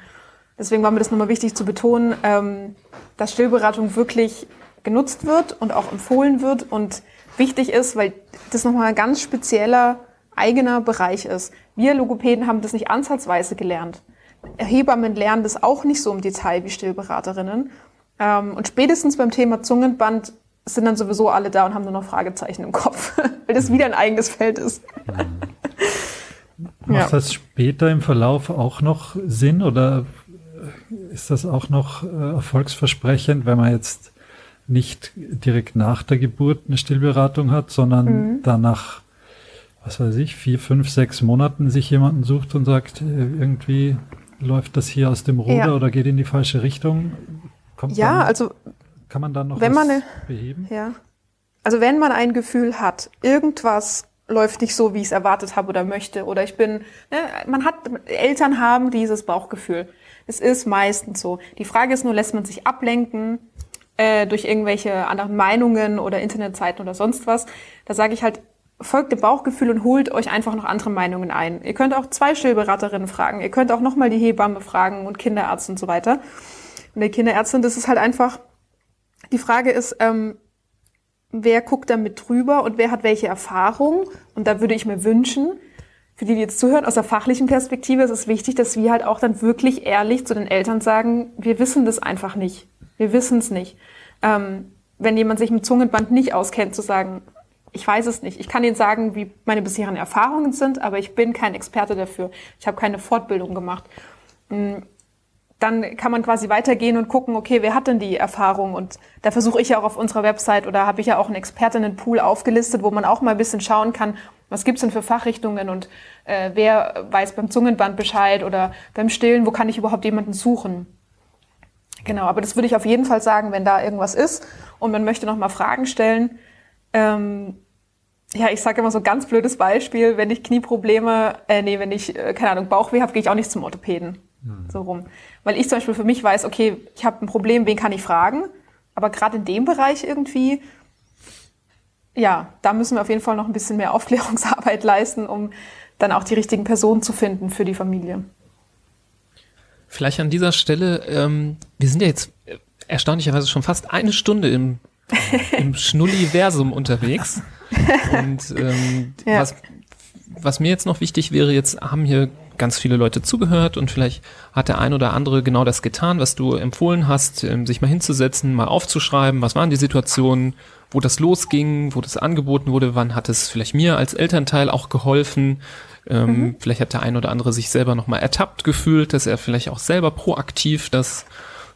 Deswegen war mir das nochmal wichtig zu betonen, ähm, dass Stillberatung wirklich genutzt wird und auch empfohlen wird und wichtig ist, weil das nochmal ein ganz spezieller eigener Bereich ist. Wir Logopäden haben das nicht ansatzweise gelernt. Hebammen lernen das auch nicht so im Detail wie Stillberaterinnen. Ähm, und spätestens beim Thema Zungenband sind dann sowieso alle da und haben nur noch Fragezeichen im Kopf, weil das wieder ein eigenes Feld ist. Macht ja. das später im Verlauf auch noch Sinn oder ist das auch noch äh, erfolgsversprechend, wenn man jetzt nicht direkt nach der Geburt eine Stillberatung hat, sondern mhm. danach, was weiß ich, vier, fünf, sechs Monaten sich jemanden sucht und sagt, äh, irgendwie läuft das hier aus dem Ruder ja. oder geht in die falsche Richtung? Kommt ja, also kann man dann noch wenn was man beheben? Ja. Also wenn man ein Gefühl hat, irgendwas läuft nicht so, wie ich es erwartet habe oder möchte, oder ich bin, ne, man hat, Eltern haben dieses Bauchgefühl. Es ist meistens so. Die Frage ist nur, lässt man sich ablenken äh, durch irgendwelche anderen Meinungen oder Internetseiten oder sonst was. Da sage ich halt, folgt dem Bauchgefühl und holt euch einfach noch andere Meinungen ein. Ihr könnt auch zwei Stillberaterinnen fragen. Ihr könnt auch nochmal die Hebamme fragen und Kinderärzte und so weiter. Und der Kinderärztin, das ist halt einfach, die Frage ist, ähm, wer guckt da mit drüber und wer hat welche Erfahrung? Und da würde ich mir wünschen, für die, die jetzt zuhören, aus der fachlichen Perspektive ist es wichtig, dass wir halt auch dann wirklich ehrlich zu den Eltern sagen, wir wissen das einfach nicht. Wir wissen es nicht. Ähm, wenn jemand sich mit Zungenband nicht auskennt, zu sagen, ich weiß es nicht. Ich kann Ihnen sagen, wie meine bisherigen Erfahrungen sind, aber ich bin kein Experte dafür. Ich habe keine Fortbildung gemacht. Dann kann man quasi weitergehen und gucken, okay, wer hat denn die Erfahrung? Und da versuche ich ja auch auf unserer Website oder habe ich ja auch einen Expertinnenpool aufgelistet, wo man auch mal ein bisschen schauen kann, was gibt's denn für Fachrichtungen und äh, wer weiß beim Zungenband Bescheid oder beim Stillen, wo kann ich überhaupt jemanden suchen? Genau, aber das würde ich auf jeden Fall sagen, wenn da irgendwas ist und man möchte noch mal Fragen stellen. Ähm, ja, ich sage immer so ganz blödes Beispiel, wenn ich Knieprobleme, äh, nee, wenn ich, äh, keine Ahnung, Bauchweh habe, gehe ich auch nicht zum Orthopäden. Mhm. So rum. Weil ich zum Beispiel für mich weiß, okay, ich habe ein Problem, wen kann ich fragen? Aber gerade in dem Bereich irgendwie, ja, da müssen wir auf jeden Fall noch ein bisschen mehr Aufklärungsarbeit leisten, um dann auch die richtigen Personen zu finden für die Familie. Vielleicht an dieser Stelle, ähm, wir sind ja jetzt erstaunlicherweise schon fast eine Stunde im, im Schnulliversum unterwegs. Und ähm, ja. was, was mir jetzt noch wichtig wäre, jetzt haben hier ganz viele Leute zugehört und vielleicht hat der ein oder andere genau das getan, was du empfohlen hast, ähm, sich mal hinzusetzen, mal aufzuschreiben, was waren die Situationen, wo das losging, wo das angeboten wurde, wann hat es vielleicht mir als Elternteil auch geholfen, ähm, mhm. Vielleicht hat der ein oder andere sich selber nochmal ertappt gefühlt, dass er vielleicht auch selber proaktiv das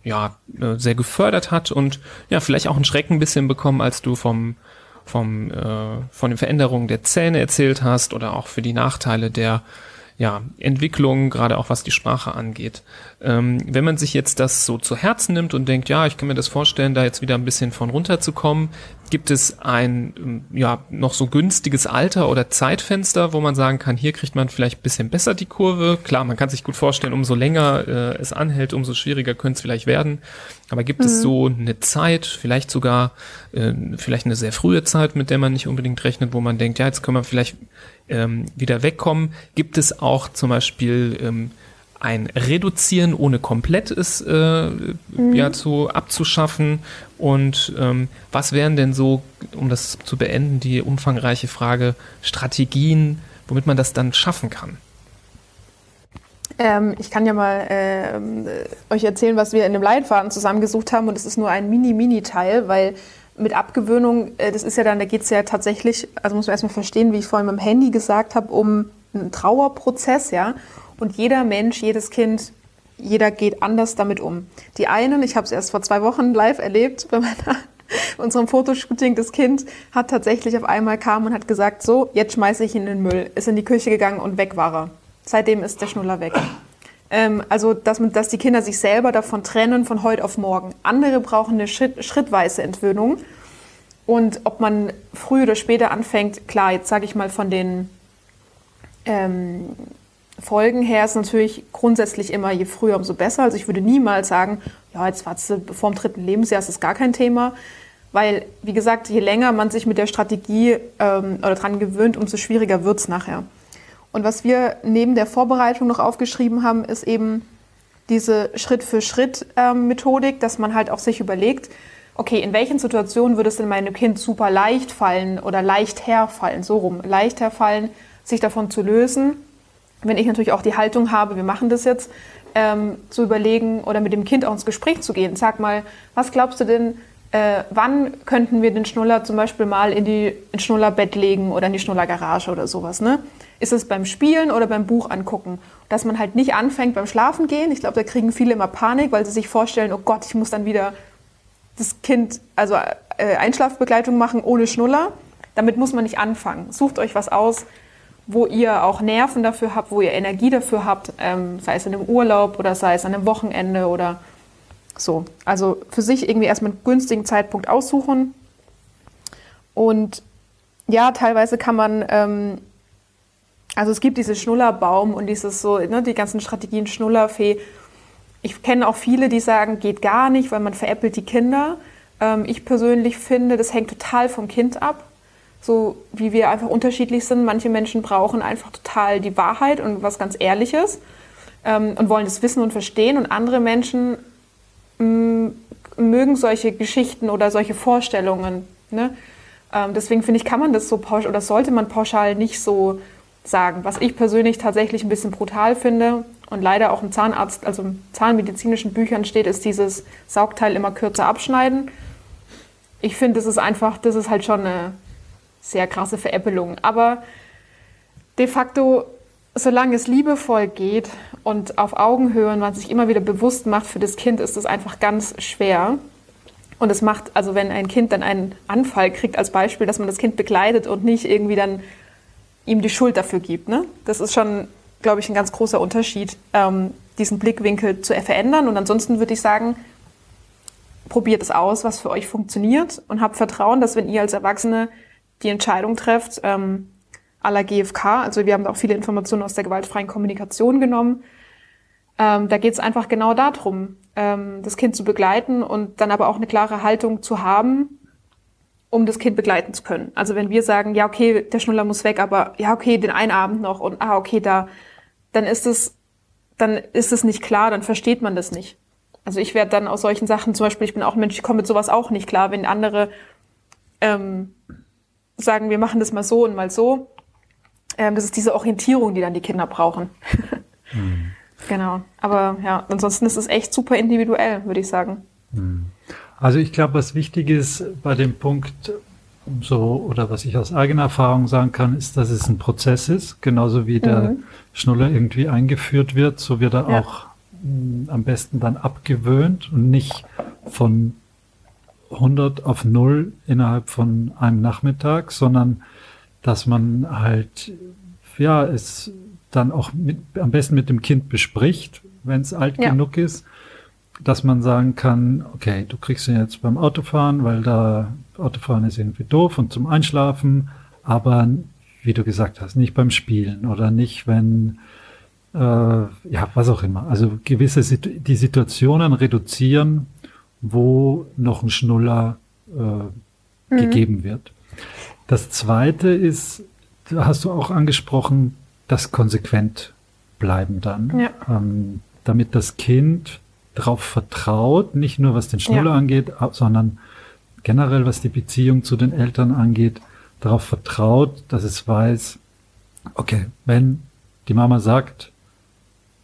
ja äh, sehr gefördert hat und ja vielleicht auch einen Schrecken ein bisschen bekommen, als du vom vom äh, von den Veränderungen der Zähne erzählt hast oder auch für die Nachteile der ja, Entwicklung, gerade auch was die Sprache angeht. Ähm, wenn man sich jetzt das so zu Herzen nimmt und denkt, ja, ich kann mir das vorstellen, da jetzt wieder ein bisschen von runterzukommen, gibt es ein ähm, ja noch so günstiges Alter oder Zeitfenster, wo man sagen kann, hier kriegt man vielleicht ein bisschen besser die Kurve. Klar, man kann sich gut vorstellen, umso länger äh, es anhält, umso schwieriger könnte es vielleicht werden. Aber gibt mhm. es so eine Zeit, vielleicht sogar äh, vielleicht eine sehr frühe Zeit, mit der man nicht unbedingt rechnet, wo man denkt, ja, jetzt können wir vielleicht ähm, wieder wegkommen. Gibt es auch zum Beispiel ähm, ein Reduzieren, ohne komplett es äh, mhm. ja zu abzuschaffen? Und ähm, was wären denn so, um das zu beenden, die umfangreiche Frage, Strategien, womit man das dann schaffen kann? Ähm, ich kann ja mal äh, euch erzählen, was wir in dem Leitfaden zusammengesucht haben. Und es ist nur ein Mini-Mini-Teil, weil mit Abgewöhnung, äh, das ist ja dann, da geht es ja tatsächlich, also muss man erstmal verstehen, wie ich vorhin mit dem Handy gesagt habe, um einen Trauerprozess, ja. Und jeder Mensch, jedes Kind, jeder geht anders damit um. Die einen, ich habe es erst vor zwei Wochen live erlebt, bei meiner unserem Fotoshooting, das Kind hat tatsächlich auf einmal kam und hat gesagt, so, jetzt schmeiße ich ihn in den Müll, ist in die Küche gegangen und weg war er. Seitdem ist der Schnuller weg. Ähm, also, dass, dass die Kinder sich selber davon trennen von heute auf morgen. Andere brauchen eine Schritt, schrittweise Entwöhnung. Und ob man früh oder später anfängt, klar, jetzt sage ich mal von den ähm, Folgen her ist natürlich grundsätzlich immer, je früher, umso besser. Also ich würde niemals sagen, ja, jetzt warst du vor dem dritten Lebensjahr, ist das gar kein Thema. Weil, wie gesagt, je länger man sich mit der Strategie ähm, oder dran gewöhnt, umso schwieriger wird es nachher. Und was wir neben der Vorbereitung noch aufgeschrieben haben, ist eben diese Schritt-für-Schritt-Methodik, dass man halt auch sich überlegt, okay, in welchen Situationen würde es denn meinem Kind super leicht fallen oder leicht herfallen, so rum, leicht herfallen, sich davon zu lösen. Wenn ich natürlich auch die Haltung habe, wir machen das jetzt, ähm, zu überlegen oder mit dem Kind auch ins Gespräch zu gehen. Sag mal, was glaubst du denn, äh, wann könnten wir den Schnuller zum Beispiel mal in die Schnullerbett legen oder in die Schnullergarage oder sowas, ne? Ist es beim Spielen oder beim Buch angucken? Dass man halt nicht anfängt beim Schlafen gehen. Ich glaube, da kriegen viele immer Panik, weil sie sich vorstellen, oh Gott, ich muss dann wieder das Kind, also äh, Einschlafbegleitung machen ohne Schnuller. Damit muss man nicht anfangen. Sucht euch was aus, wo ihr auch Nerven dafür habt, wo ihr Energie dafür habt, ähm, sei es in einem Urlaub oder sei es an einem Wochenende oder so. Also für sich irgendwie erstmal einen günstigen Zeitpunkt aussuchen. Und ja, teilweise kann man ähm, also es gibt diese Schnullerbaum und dieses so, ne, die ganzen Strategien Schnullerfee. Ich kenne auch viele, die sagen, geht gar nicht, weil man veräppelt die Kinder. Ähm, ich persönlich finde, das hängt total vom Kind ab. So wie wir einfach unterschiedlich sind. Manche Menschen brauchen einfach total die Wahrheit und was ganz Ehrliches ähm, und wollen das wissen und verstehen. Und andere Menschen mm, mögen solche Geschichten oder solche Vorstellungen. Ne? Ähm, deswegen finde ich, kann man das so pauschal oder sollte man pauschal nicht so sagen. Was ich persönlich tatsächlich ein bisschen brutal finde und leider auch im Zahnarzt, also im zahnmedizinischen Büchern steht, ist dieses Saugteil immer kürzer abschneiden. Ich finde, das ist einfach, das ist halt schon eine sehr krasse Veräppelung. Aber de facto, solange es liebevoll geht und auf Augenhöhe und man sich immer wieder bewusst macht, für das Kind ist das einfach ganz schwer. Und es macht, also wenn ein Kind dann einen Anfall kriegt als Beispiel, dass man das Kind begleitet und nicht irgendwie dann ihm die Schuld dafür gibt. Ne? Das ist schon, glaube ich, ein ganz großer Unterschied, ähm, diesen Blickwinkel zu verändern. Und ansonsten würde ich sagen, probiert es aus, was für euch funktioniert und habt Vertrauen, dass wenn ihr als Erwachsene die Entscheidung trefft, ähm, à la GfK, also wir haben auch viele Informationen aus der gewaltfreien Kommunikation genommen, ähm, da geht es einfach genau darum, ähm, das Kind zu begleiten und dann aber auch eine klare Haltung zu haben, um das Kind begleiten zu können. Also wenn wir sagen, ja, okay, der Schnuller muss weg, aber ja, okay, den einen Abend noch und ah, okay, da, dann ist es, dann ist es nicht klar, dann versteht man das nicht. Also ich werde dann aus solchen Sachen, zum Beispiel, ich bin auch ein Mensch, ich komme mit sowas auch nicht klar, wenn andere ähm, sagen, wir machen das mal so und mal so. Ähm, das ist diese Orientierung, die dann die Kinder brauchen. mhm. Genau. Aber ja, ansonsten ist es echt super individuell, würde ich sagen. Hm. Also ich glaube, was wichtig ist bei dem Punkt, so oder was ich aus eigener Erfahrung sagen kann, ist, dass es ein Prozess ist, genauso wie der mhm. Schnuller irgendwie eingeführt wird, so wird er ja. auch mh, hm, am besten dann abgewöhnt und nicht von 100 auf 0 innerhalb von einem Nachmittag, sondern dass man halt, ja, es dann auch mit, am besten mit dem Kind bespricht, wenn es alt ja. genug ist, dass man sagen kann, okay, du kriegst ihn jetzt beim Autofahren, weil da Autofahren ist irgendwie doof und zum Einschlafen, aber wie du gesagt hast, nicht beim Spielen oder nicht, wenn äh, ja, was auch immer. Also gewisse die Situationen reduzieren, wo noch ein Schnuller äh, mhm. gegeben wird. Das zweite ist, hast du auch angesprochen, das konsequent bleiben dann, ja. ähm, damit das Kind darauf vertraut, nicht nur was den Schnuller ja. angeht, sondern generell was die Beziehung zu den Eltern angeht, darauf vertraut, dass es weiß, okay, wenn die Mama sagt,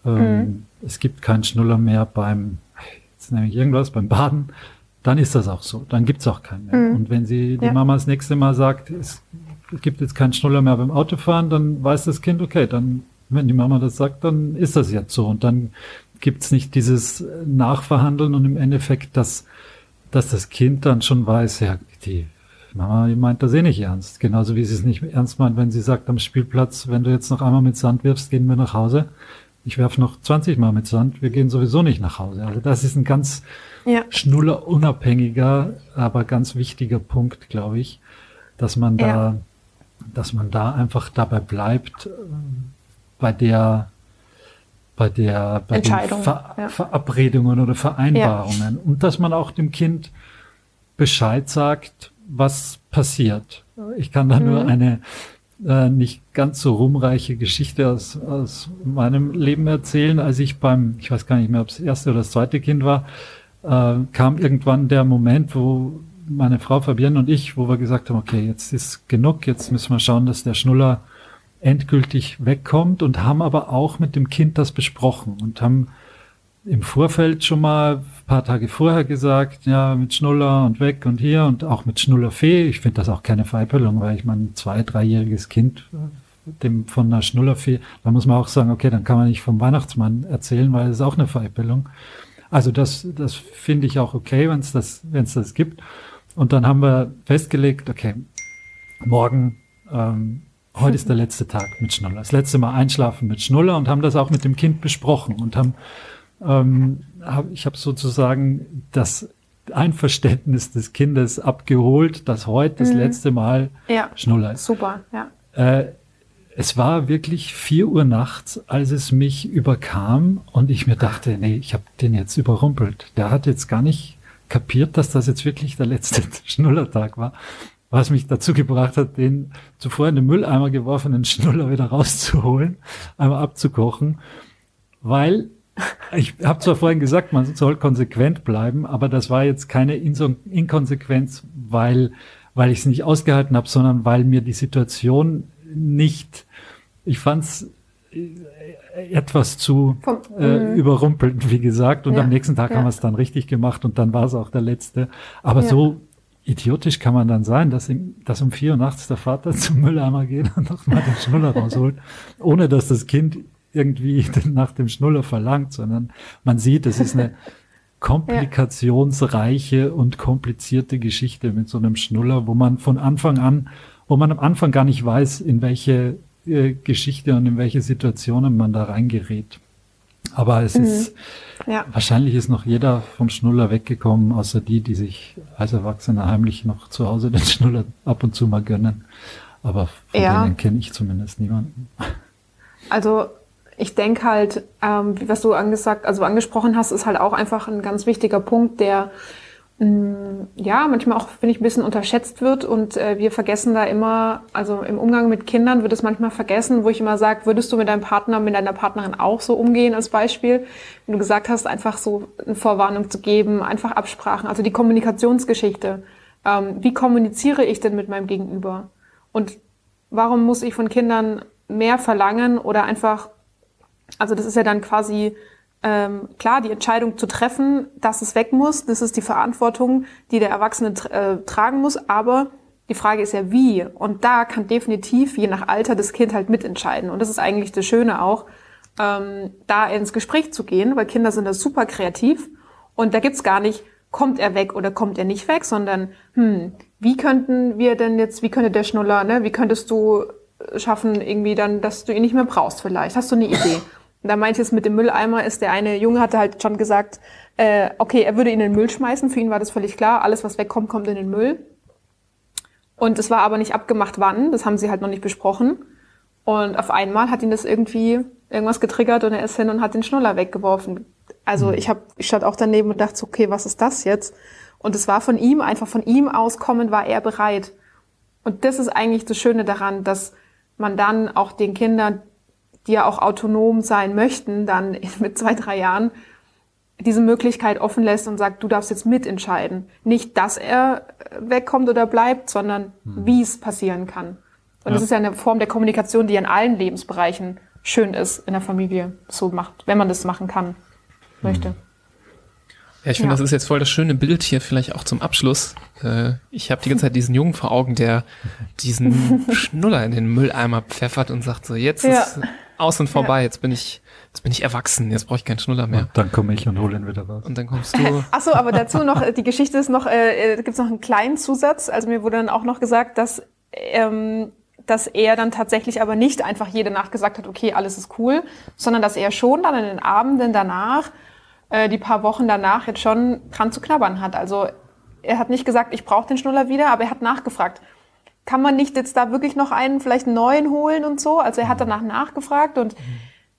ähm, mhm. es gibt keinen Schnuller mehr beim, jetzt nehme ich irgendwas, beim Baden, dann ist das auch so. Dann gibt es auch keinen mehr. Mhm. Und wenn sie die ja. Mama das nächste Mal sagt, es gibt jetzt keinen Schnuller mehr beim Autofahren, dann weiß das Kind, okay, dann, wenn die Mama das sagt, dann ist das jetzt so. Und dann gibt's nicht dieses Nachverhandeln und im Endeffekt, dass, dass das Kind dann schon weiß, ja, die Mama meint das eh nicht ernst. Genauso wie sie es nicht ernst meint, wenn sie sagt am Spielplatz, wenn du jetzt noch einmal mit Sand wirfst, gehen wir nach Hause. Ich werf noch 20 Mal mit Sand, wir gehen sowieso nicht nach Hause. Also das ist ein ganz ja. schnullerunabhängiger, aber ganz wichtiger Punkt, glaube ich, dass man da ja dass man da einfach dabei bleibt, äh, bei der bei der bei den Ver ja. Verabredungen oder Vereinbarungen ja. und dass man auch dem Kind Bescheid sagt, was passiert. Ich kann da mhm. nur eine äh, nicht ganz so rumreiche Geschichte aus, aus meinem Leben erzählen. Als ich beim, ich weiß gar nicht mehr, ob es das erste oder das zweite Kind war, äh, kam irgendwann der Moment, wo meine Frau Fabienne und ich, wo wir gesagt haben, okay, jetzt ist genug, jetzt müssen wir schauen, dass der Schnuller endgültig wegkommt und haben aber auch mit dem Kind das besprochen und haben im Vorfeld schon mal ein paar Tage vorher gesagt, ja, mit Schnuller und weg und hier und auch mit Schnullerfee. Ich finde das auch keine Veräppelung, weil ich mein zwei-, dreijähriges Kind dem von einer Schnullerfee, da muss man auch sagen, okay, dann kann man nicht vom Weihnachtsmann erzählen, weil es ist auch eine Veräppelung. Also das, das finde ich auch okay, wenn es das, wenn es das gibt. Und dann haben wir festgelegt, okay, morgen, ähm, heute ist der letzte Tag mit Schnuller. Das letzte Mal einschlafen mit Schnuller und haben das auch mit dem Kind besprochen und haben, ähm, hab, ich habe sozusagen das Einverständnis des Kindes abgeholt, dass heute das mhm. letzte Mal ja, Schnuller ist. Super, ja. Äh, es war wirklich vier Uhr nachts, als es mich überkam und ich mir dachte, nee, ich habe den jetzt überrumpelt. Der hat jetzt gar nicht kapiert, dass das jetzt wirklich der letzte Schnullertag war, was mich dazu gebracht hat, den zuvor in den Mülleimer geworfenen Schnuller wieder rauszuholen, einmal abzukochen, weil ich habe zwar vorhin gesagt, man soll konsequent bleiben, aber das war jetzt keine Inkonsequenz, weil, weil ich es nicht ausgehalten habe, sondern weil mir die Situation nicht, ich fand es äh, etwas zu Vom, äh, mhm. überrumpelnd, wie gesagt. Und ja, am nächsten Tag ja. haben wir es dann richtig gemacht und dann war es auch der letzte. Aber ja. so idiotisch kann man dann sein, dass, ihm, dass um vier Uhr nachts der Vater zum Mülleimer geht und nochmal den Schnuller rausholt, ohne dass das Kind irgendwie nach dem Schnuller verlangt, sondern man sieht, es ist eine komplikationsreiche und komplizierte Geschichte mit so einem Schnuller, wo man von Anfang an, wo man am Anfang gar nicht weiß, in welche äh, Geschichte und in welche Situationen man da reingerät. Aber es mhm. ist, ja. wahrscheinlich ist noch jeder vom Schnuller weggekommen, außer die, die sich als Erwachsene heimlich noch zu Hause den Schnuller ab und zu mal gönnen. Aber von ja. denen kenne ich zumindest niemanden. Also ich denke halt, ähm, was du angesagt, also angesprochen hast, ist halt auch einfach ein ganz wichtiger Punkt, der ja, manchmal auch, finde ich, ein bisschen unterschätzt wird und äh, wir vergessen da immer, also im Umgang mit Kindern wird es manchmal vergessen, wo ich immer sage, würdest du mit deinem Partner, mit deiner Partnerin auch so umgehen als Beispiel? Wenn du gesagt hast, einfach so eine Vorwarnung zu geben, einfach Absprachen, also die Kommunikationsgeschichte. Ähm, wie kommuniziere ich denn mit meinem Gegenüber? Und warum muss ich von Kindern mehr verlangen oder einfach, also das ist ja dann quasi ähm, klar, die Entscheidung zu treffen, dass es weg muss, das ist die Verantwortung, die der Erwachsene äh, tragen muss, aber die Frage ist ja wie. Und da kann definitiv, je nach Alter, das Kind halt mitentscheiden. Und das ist eigentlich das Schöne auch, ähm, da ins Gespräch zu gehen, weil Kinder sind da super kreativ. Und da gibt's gar nicht, kommt er weg oder kommt er nicht weg, sondern, hm, wie könnten wir denn jetzt, wie könnte der Schnuller, ne, wie könntest du schaffen, irgendwie dann, dass du ihn nicht mehr brauchst vielleicht? Hast du eine Idee? Da meinte es mit dem Mülleimer ist, der eine Junge hatte halt schon gesagt, äh, okay, er würde ihn in den Müll schmeißen. Für ihn war das völlig klar. Alles, was wegkommt, kommt in den Müll. Und es war aber nicht abgemacht, wann. Das haben sie halt noch nicht besprochen. Und auf einmal hat ihn das irgendwie irgendwas getriggert und er ist hin und hat den Schnuller weggeworfen. Also mhm. ich habe, ich stand auch daneben und dachte, okay, was ist das jetzt? Und es war von ihm, einfach von ihm auskommen, war er bereit. Und das ist eigentlich das Schöne daran, dass man dann auch den Kindern die ja auch autonom sein möchten, dann mit zwei, drei Jahren diese Möglichkeit offen lässt und sagt, du darfst jetzt mitentscheiden. Nicht, dass er wegkommt oder bleibt, sondern hm. wie es passieren kann. Und ja. das ist ja eine Form der Kommunikation, die in allen Lebensbereichen schön ist, in der Familie so macht, wenn man das machen kann, möchte. Hm. Ja, ich finde, ja. das ist jetzt voll das schöne Bild hier, vielleicht auch zum Abschluss. Äh, ich habe die ganze Zeit diesen Jungen vor Augen, der diesen Schnuller in den Mülleimer pfeffert und sagt so, jetzt ja. ist aus und vorbei. Ja. Jetzt bin ich, jetzt bin ich erwachsen. Jetzt brauche ich keinen Schnuller mehr. Und dann komme ich und hole ihn wieder raus. Und dann kommst du. Ach so, aber dazu noch, die Geschichte ist noch, äh, äh gibt noch einen kleinen Zusatz. Also mir wurde dann auch noch gesagt, dass, ähm, dass er dann tatsächlich aber nicht einfach jede Nacht gesagt hat, okay, alles ist cool, sondern dass er schon dann in den Abenden danach, äh, die paar Wochen danach jetzt schon dran zu knabbern hat. Also er hat nicht gesagt, ich brauche den Schnuller wieder, aber er hat nachgefragt kann man nicht jetzt da wirklich noch einen, vielleicht einen neuen holen und so? Also er hat danach nachgefragt und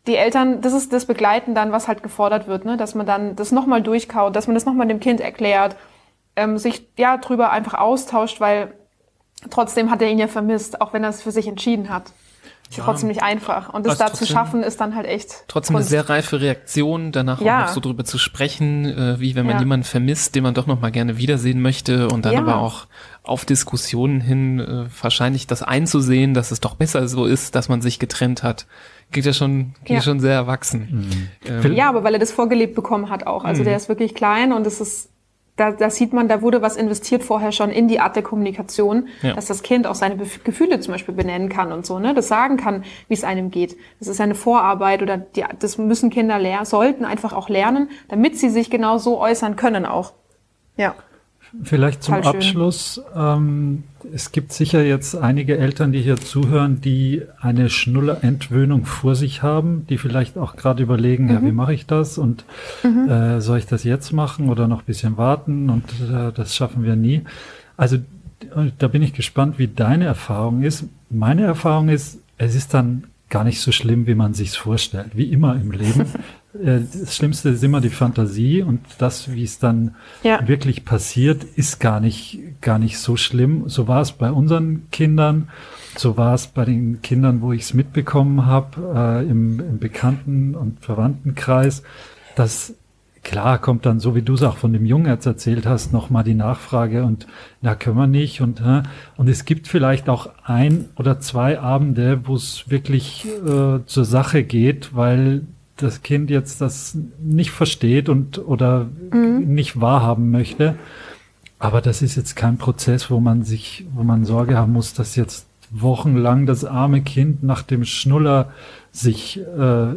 die Eltern, das ist das Begleiten dann, was halt gefordert wird, ne? dass man dann das nochmal durchkaut, dass man das nochmal dem Kind erklärt, ähm, sich ja drüber einfach austauscht, weil trotzdem hat er ihn ja vermisst, auch wenn er es für sich entschieden hat. Ist ja, trotzdem nicht einfach. Und das da zu schaffen, ist dann halt echt. Trotzdem Kunst. eine sehr reife Reaktion, danach ja. auch noch so drüber zu sprechen, äh, wie wenn man ja. jemanden vermisst, den man doch noch mal gerne wiedersehen möchte und dann ja. aber auch auf Diskussionen hin äh, wahrscheinlich das einzusehen, dass es doch besser so ist, dass man sich getrennt hat. Geht ja schon, geht ja. schon sehr erwachsen. Mhm. Ähm, ja, aber weil er das vorgelebt bekommen hat auch. Also mhm. der ist wirklich klein und es ist da, da sieht man, da wurde was investiert vorher schon in die Art der Kommunikation, ja. dass das Kind auch seine Bef Gefühle zum Beispiel benennen kann und so, ne, das sagen kann, wie es einem geht. Das ist eine Vorarbeit oder die, das müssen Kinder lernen, sollten einfach auch lernen, damit sie sich genau so äußern können auch. Ja. Vielleicht zum Abschluss. Ähm, es gibt sicher jetzt einige Eltern, die hier zuhören, die eine Schnullerentwöhnung vor sich haben, die vielleicht auch gerade überlegen, mhm. ja, wie mache ich das und mhm. äh, soll ich das jetzt machen oder noch ein bisschen warten und äh, das schaffen wir nie. Also da bin ich gespannt, wie deine Erfahrung ist. Meine Erfahrung ist, es ist dann gar nicht so schlimm, wie man sich's vorstellt, wie immer im Leben. Äh, das Schlimmste ist immer die Fantasie und das, wie es dann ja. wirklich passiert, ist gar nicht, gar nicht so schlimm. So war es bei unseren Kindern, so war es bei den Kindern, wo ich es mitbekommen habe, äh, im, im Bekannten- und Verwandtenkreis, dass klar kommt dann, so wie du es auch von dem Jungen jetzt erzählt hast, nochmal die Nachfrage und na, können wir nicht und, und es gibt vielleicht auch ein oder zwei Abende, wo es wirklich äh, zur Sache geht, weil das Kind jetzt das nicht versteht und oder mhm. nicht wahrhaben möchte. Aber das ist jetzt kein Prozess, wo man sich, wo man Sorge haben muss, dass jetzt wochenlang das arme Kind nach dem Schnuller sich äh,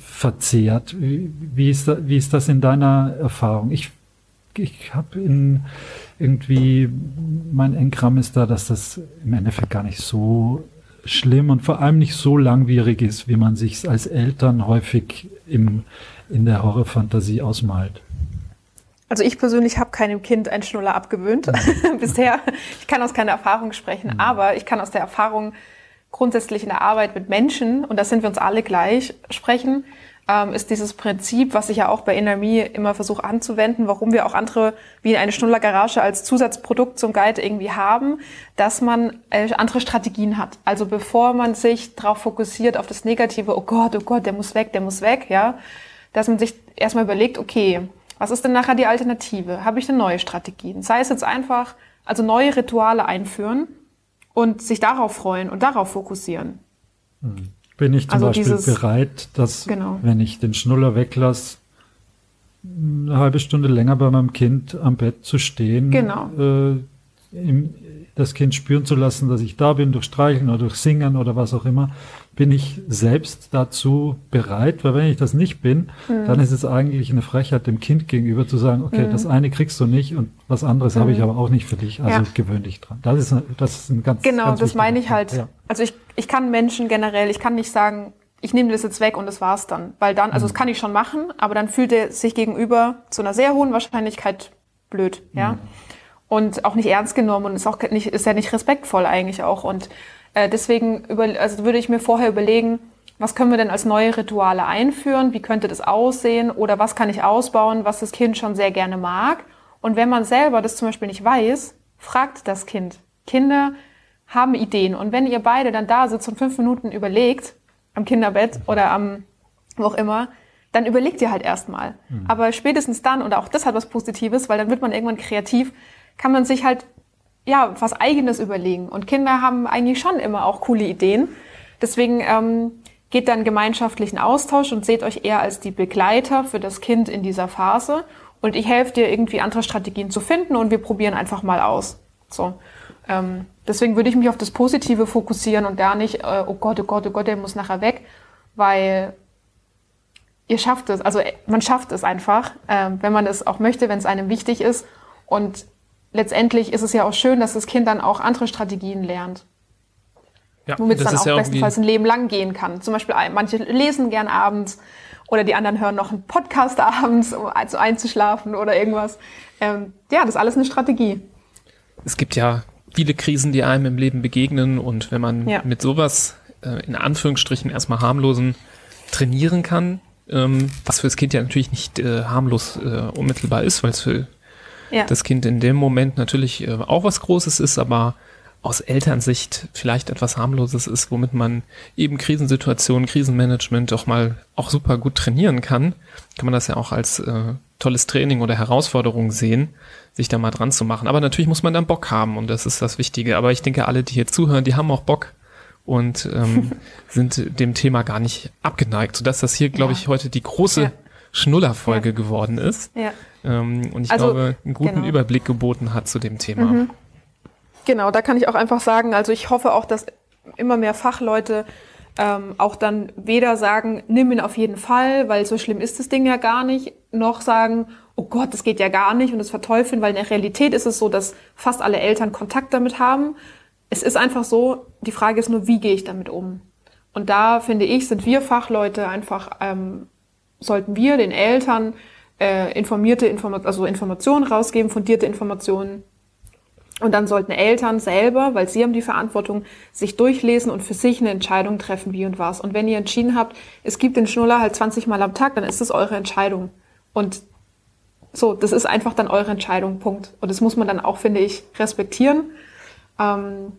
verzehrt. Wie, wie, ist da, wie ist das in deiner Erfahrung? Ich, ich habe in irgendwie, mein Engramm ist da, dass das im Endeffekt gar nicht so schlimm und vor allem nicht so langwierig ist, wie man sich als Eltern häufig im, in der Horrorfantasie ausmalt. Also ich persönlich habe keinem Kind einen Schnuller abgewöhnt mhm. bisher. Ich kann aus keiner Erfahrung sprechen, mhm. aber ich kann aus der Erfahrung grundsätzlich in der Arbeit mit Menschen, und da sind wir uns alle gleich, sprechen, ist dieses Prinzip, was ich ja auch bei NRME immer versuche anzuwenden, warum wir auch andere wie eine Schnullergarage als Zusatzprodukt zum Guide irgendwie haben, dass man äh, andere Strategien hat. Also bevor man sich darauf fokussiert, auf das Negative, oh Gott, oh Gott, der muss weg, der muss weg, ja, dass man sich erstmal überlegt, okay, was ist denn nachher die Alternative? Habe ich denn neue Strategien? Sei es jetzt einfach, also neue Rituale einführen und sich darauf freuen und darauf fokussieren. Hm. Bin ich zum also Beispiel dieses, bereit, dass, genau. wenn ich den Schnuller weglasse, eine halbe Stunde länger bei meinem Kind am Bett zu stehen, genau. äh, im, das Kind spüren zu lassen, dass ich da bin, durch Streicheln oder durch Singen oder was auch immer, bin ich selbst dazu bereit, weil wenn ich das nicht bin, mhm. dann ist es eigentlich eine Frechheit dem Kind gegenüber zu sagen, okay, mhm. das eine kriegst du nicht und was anderes mhm. habe ich mhm. aber auch nicht für dich, also ja. gewöhn dich dran. Das ist, das ist ein ganz Genau, ganz das meine ich halt. Ja. Also ich, ich kann Menschen generell, ich kann nicht sagen, ich nehme das jetzt weg und das war's dann, weil dann, also das mhm. kann ich schon machen, aber dann fühlt er sich gegenüber zu einer sehr hohen Wahrscheinlichkeit blöd, ja. Und auch nicht ernst genommen und ist auch nicht, ist ja nicht respektvoll eigentlich auch. Und äh, deswegen über, also würde ich mir vorher überlegen, was können wir denn als neue Rituale einführen? Wie könnte das aussehen? Oder was kann ich ausbauen, was das Kind schon sehr gerne mag? Und wenn man selber das zum Beispiel nicht weiß, fragt das Kind. Kinder haben Ideen. Und wenn ihr beide dann da sitzt und fünf Minuten überlegt, am Kinderbett oder am, wo auch immer, dann überlegt ihr halt erstmal. Mhm. Aber spätestens dann, und auch das hat was Positives, weil dann wird man irgendwann kreativ, kann man sich halt ja was Eigenes überlegen. Und Kinder haben eigentlich schon immer auch coole Ideen. Deswegen ähm, geht dann gemeinschaftlichen Austausch und seht euch eher als die Begleiter für das Kind in dieser Phase. Und ich helfe dir irgendwie andere Strategien zu finden und wir probieren einfach mal aus. So. Ähm, deswegen würde ich mich auf das Positive fokussieren und gar nicht, äh, oh Gott, oh Gott, oh Gott, der muss nachher weg, weil ihr schafft es. Also man schafft es einfach, äh, wenn man es auch möchte, wenn es einem wichtig ist. Und letztendlich ist es ja auch schön, dass das Kind dann auch andere Strategien lernt. Ja, womit es dann auch ja bestenfalls ein Leben lang gehen kann. Zum Beispiel, manche lesen gern abends oder die anderen hören noch einen Podcast abends, um also einzuschlafen oder irgendwas. Ähm, ja, das ist alles eine Strategie. Es gibt ja viele Krisen, die einem im Leben begegnen und wenn man ja. mit sowas äh, in Anführungsstrichen erstmal harmlosen trainieren kann, ähm, was für das Kind ja natürlich nicht äh, harmlos äh, unmittelbar ist, weil es für ja. das Kind in dem Moment natürlich äh, auch was Großes ist, aber aus Elternsicht vielleicht etwas harmloses ist, womit man eben Krisensituationen, Krisenmanagement doch mal auch super gut trainieren kann, kann man das ja auch als äh, tolles Training oder Herausforderung sehen, sich da mal dran zu machen. Aber natürlich muss man dann Bock haben und das ist das Wichtige. Aber ich denke, alle, die hier zuhören, die haben auch Bock und ähm, sind dem Thema gar nicht abgeneigt, sodass das hier, glaube ja. ich, heute die große ja. Schnullerfolge ja. geworden ist. Ja. Ähm, und ich also, glaube, einen guten genau. Überblick geboten hat zu dem Thema. Mhm. Genau, da kann ich auch einfach sagen, also ich hoffe auch, dass immer mehr Fachleute ähm, auch dann weder sagen, nimm ihn auf jeden Fall, weil so schlimm ist das Ding ja gar nicht, noch sagen, oh Gott, das geht ja gar nicht und das verteufeln, weil in der Realität ist es so, dass fast alle Eltern Kontakt damit haben. Es ist einfach so, die Frage ist nur, wie gehe ich damit um? Und da finde ich, sind wir Fachleute einfach, ähm, sollten wir den Eltern äh, informierte Informa also Informationen rausgeben, fundierte Informationen. Und dann sollten Eltern selber, weil sie haben die Verantwortung, sich durchlesen und für sich eine Entscheidung treffen, wie und was. Und wenn ihr entschieden habt, es gibt den Schnuller halt 20 Mal am Tag, dann ist das eure Entscheidung. Und so, das ist einfach dann eure Entscheidung, Punkt. Und das muss man dann auch, finde ich, respektieren. Ähm,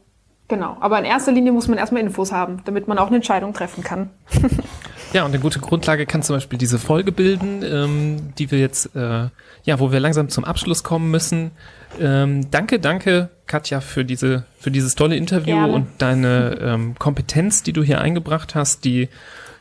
genau. Aber in erster Linie muss man erstmal Infos haben, damit man auch eine Entscheidung treffen kann. Ja, und eine gute Grundlage kann zum Beispiel diese Folge bilden, ähm, die wir jetzt, äh, ja, wo wir langsam zum Abschluss kommen müssen. Ähm, danke, danke, Katja, für diese, für dieses tolle Interview Gerne. und deine ähm, Kompetenz, die du hier eingebracht hast, die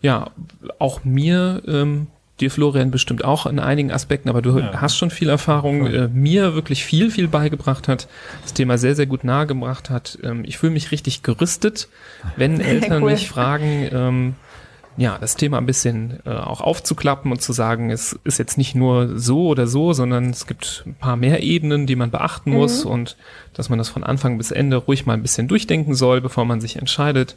ja auch mir, ähm, dir Florian bestimmt auch in einigen Aspekten, aber du Ja. hast schon viel Erfahrung, äh, mir wirklich viel, viel beigebracht hat, das Thema sehr, sehr gut nahegebracht hat. Ähm, ich fühle mich richtig gerüstet, wenn Eltern Cool. mich fragen, ähm, ja, das Thema ein bisschen äh, auch aufzuklappen und zu sagen, es ist jetzt nicht nur so oder so, sondern es gibt ein paar mehr Ebenen, die man beachten muss und dass man das von Anfang bis Ende ruhig mal ein bisschen durchdenken soll, bevor man sich entscheidet.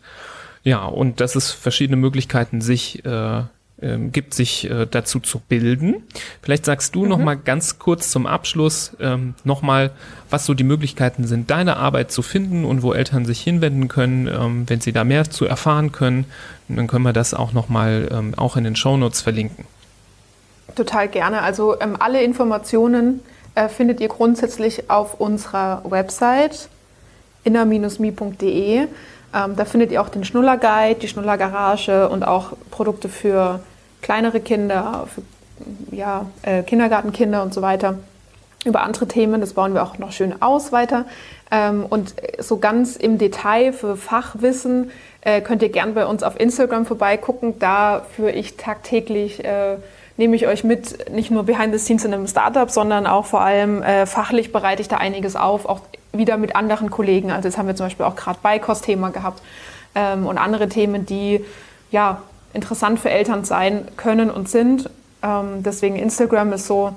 Ja, und dass es verschiedene Möglichkeiten sich äh, ähm, gibt, sich äh, dazu zu bilden. Vielleicht sagst du noch mal ganz kurz zum Abschluss ähm, noch mal, was so die Möglichkeiten sind, deine Arbeit zu finden und wo Eltern sich hinwenden können, ähm, wenn sie da mehr zu erfahren können. Und dann können wir das auch noch mal ähm, auch in den Shownotes verlinken. Total gerne. Also ähm, alle Informationen äh, findet ihr grundsätzlich auf unserer Website inner-mi.de. Ähm, da findet ihr auch den Schnuller-Guide, die Schnuller-Garage und auch Produkte für kleinere Kinder, für ja, äh, Kindergartenkinder und so weiter. Über andere Themen, das bauen wir auch noch schön aus weiter. Ähm, und so ganz im Detail für Fachwissen äh, könnt ihr gern bei uns auf Instagram vorbeigucken. Da führe ich tagtäglich, äh, nehme ich euch mit, nicht nur behind the scenes in einem Startup, sondern auch vor allem äh, fachlich bereite ich da einiges auf, auch wieder mit anderen Kollegen. Also jetzt haben wir zum Beispiel auch gerade Beikost-Thema gehabt ähm, und andere Themen, die ja interessant für Eltern sein können und sind. Ähm, deswegen Instagram ist so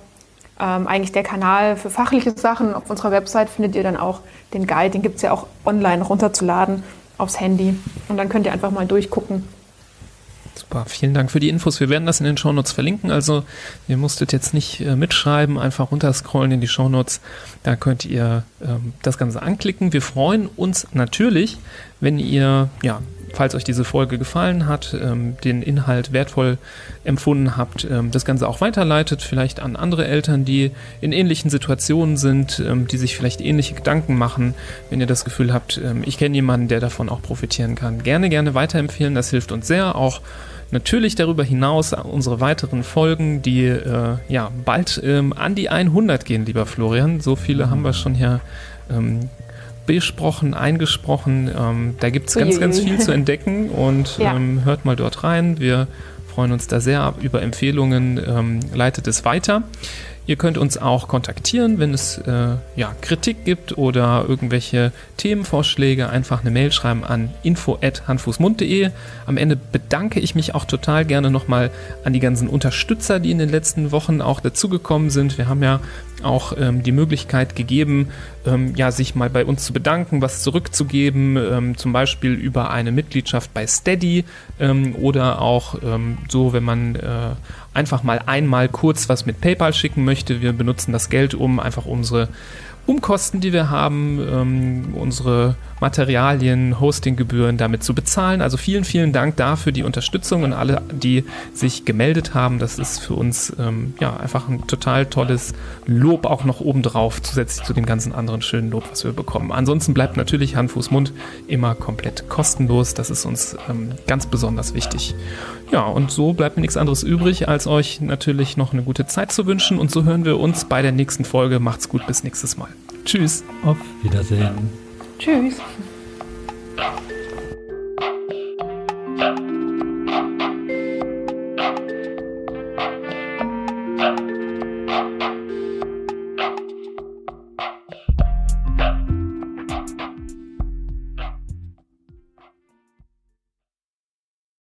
ähm, eigentlich der Kanal für fachliche Sachen. Auf unserer Website findet ihr dann auch den Guide, den gibt es ja auch online runterzuladen aufs Handy. Und dann könnt ihr einfach mal durchgucken. Super, vielen Dank für die Infos. Wir werden das in den Shownotes verlinken. Also ihr musstet jetzt nicht äh, mitschreiben, einfach runterscrollen in die Shownotes. Da könnt ihr ähm, das Ganze anklicken. Wir freuen uns natürlich, wenn ihr, ja, falls euch diese Folge gefallen hat, ähm, den Inhalt wertvoll empfunden habt, ähm, das Ganze auch weiterleitet, vielleicht an andere Eltern, die in ähnlichen Situationen sind, ähm, die sich vielleicht ähnliche Gedanken machen. Wenn ihr das Gefühl habt, ähm, ich kenne jemanden, der davon auch profitieren kann, gerne, gerne weiterempfehlen. Das hilft uns sehr. Auch natürlich darüber hinaus unsere weiteren Folgen, die äh, ja bald ähm, an die 100 gehen, lieber Florian. So viele haben wir schon hier ähm, besprochen, eingesprochen. Ähm, da gibt es ganz, ganz viel zu entdecken und Ja. ähm, hört mal dort rein. Wir freuen uns da sehr über Empfehlungen, ähm, leitet es weiter. Ihr könnt uns auch kontaktieren, wenn es äh, ja, Kritik gibt oder irgendwelche Themenvorschläge. Einfach eine Mail schreiben an info.handfußmund.de. Am Ende bedanke ich mich auch total gerne nochmal an die ganzen Unterstützer, die in den letzten Wochen auch dazugekommen sind. Wir haben ja auch ähm, die Möglichkeit gegeben, ähm, ja, sich mal bei uns zu bedanken, was zurückzugeben, ähm, zum Beispiel über eine Mitgliedschaft bei Steady ähm, oder auch ähm, so, wenn man äh, einfach mal einmal kurz was mit PayPal schicken möchte. Wir benutzen das Geld, um einfach unsere Umkosten, die wir haben, ähm, unsere Materialien, Hostinggebühren damit zu bezahlen. Also vielen, vielen Dank dafür die Unterstützung und alle, die sich gemeldet haben. Das ist für uns ähm, ja einfach ein total tolles Lob auch noch obendrauf, zusätzlich zu dem ganzen anderen schönen Lob, was wir bekommen. Ansonsten bleibt natürlich Hand, Fuß, Mund immer komplett kostenlos. Das ist uns ähm, ganz besonders wichtig. Ja, und so bleibt mir nichts anderes übrig, als euch natürlich noch eine gute Zeit zu wünschen. Und so hören wir uns bei der nächsten Folge. Macht's gut, bis nächstes Mal. Tschüss. Auf Wiedersehen. Tschüss.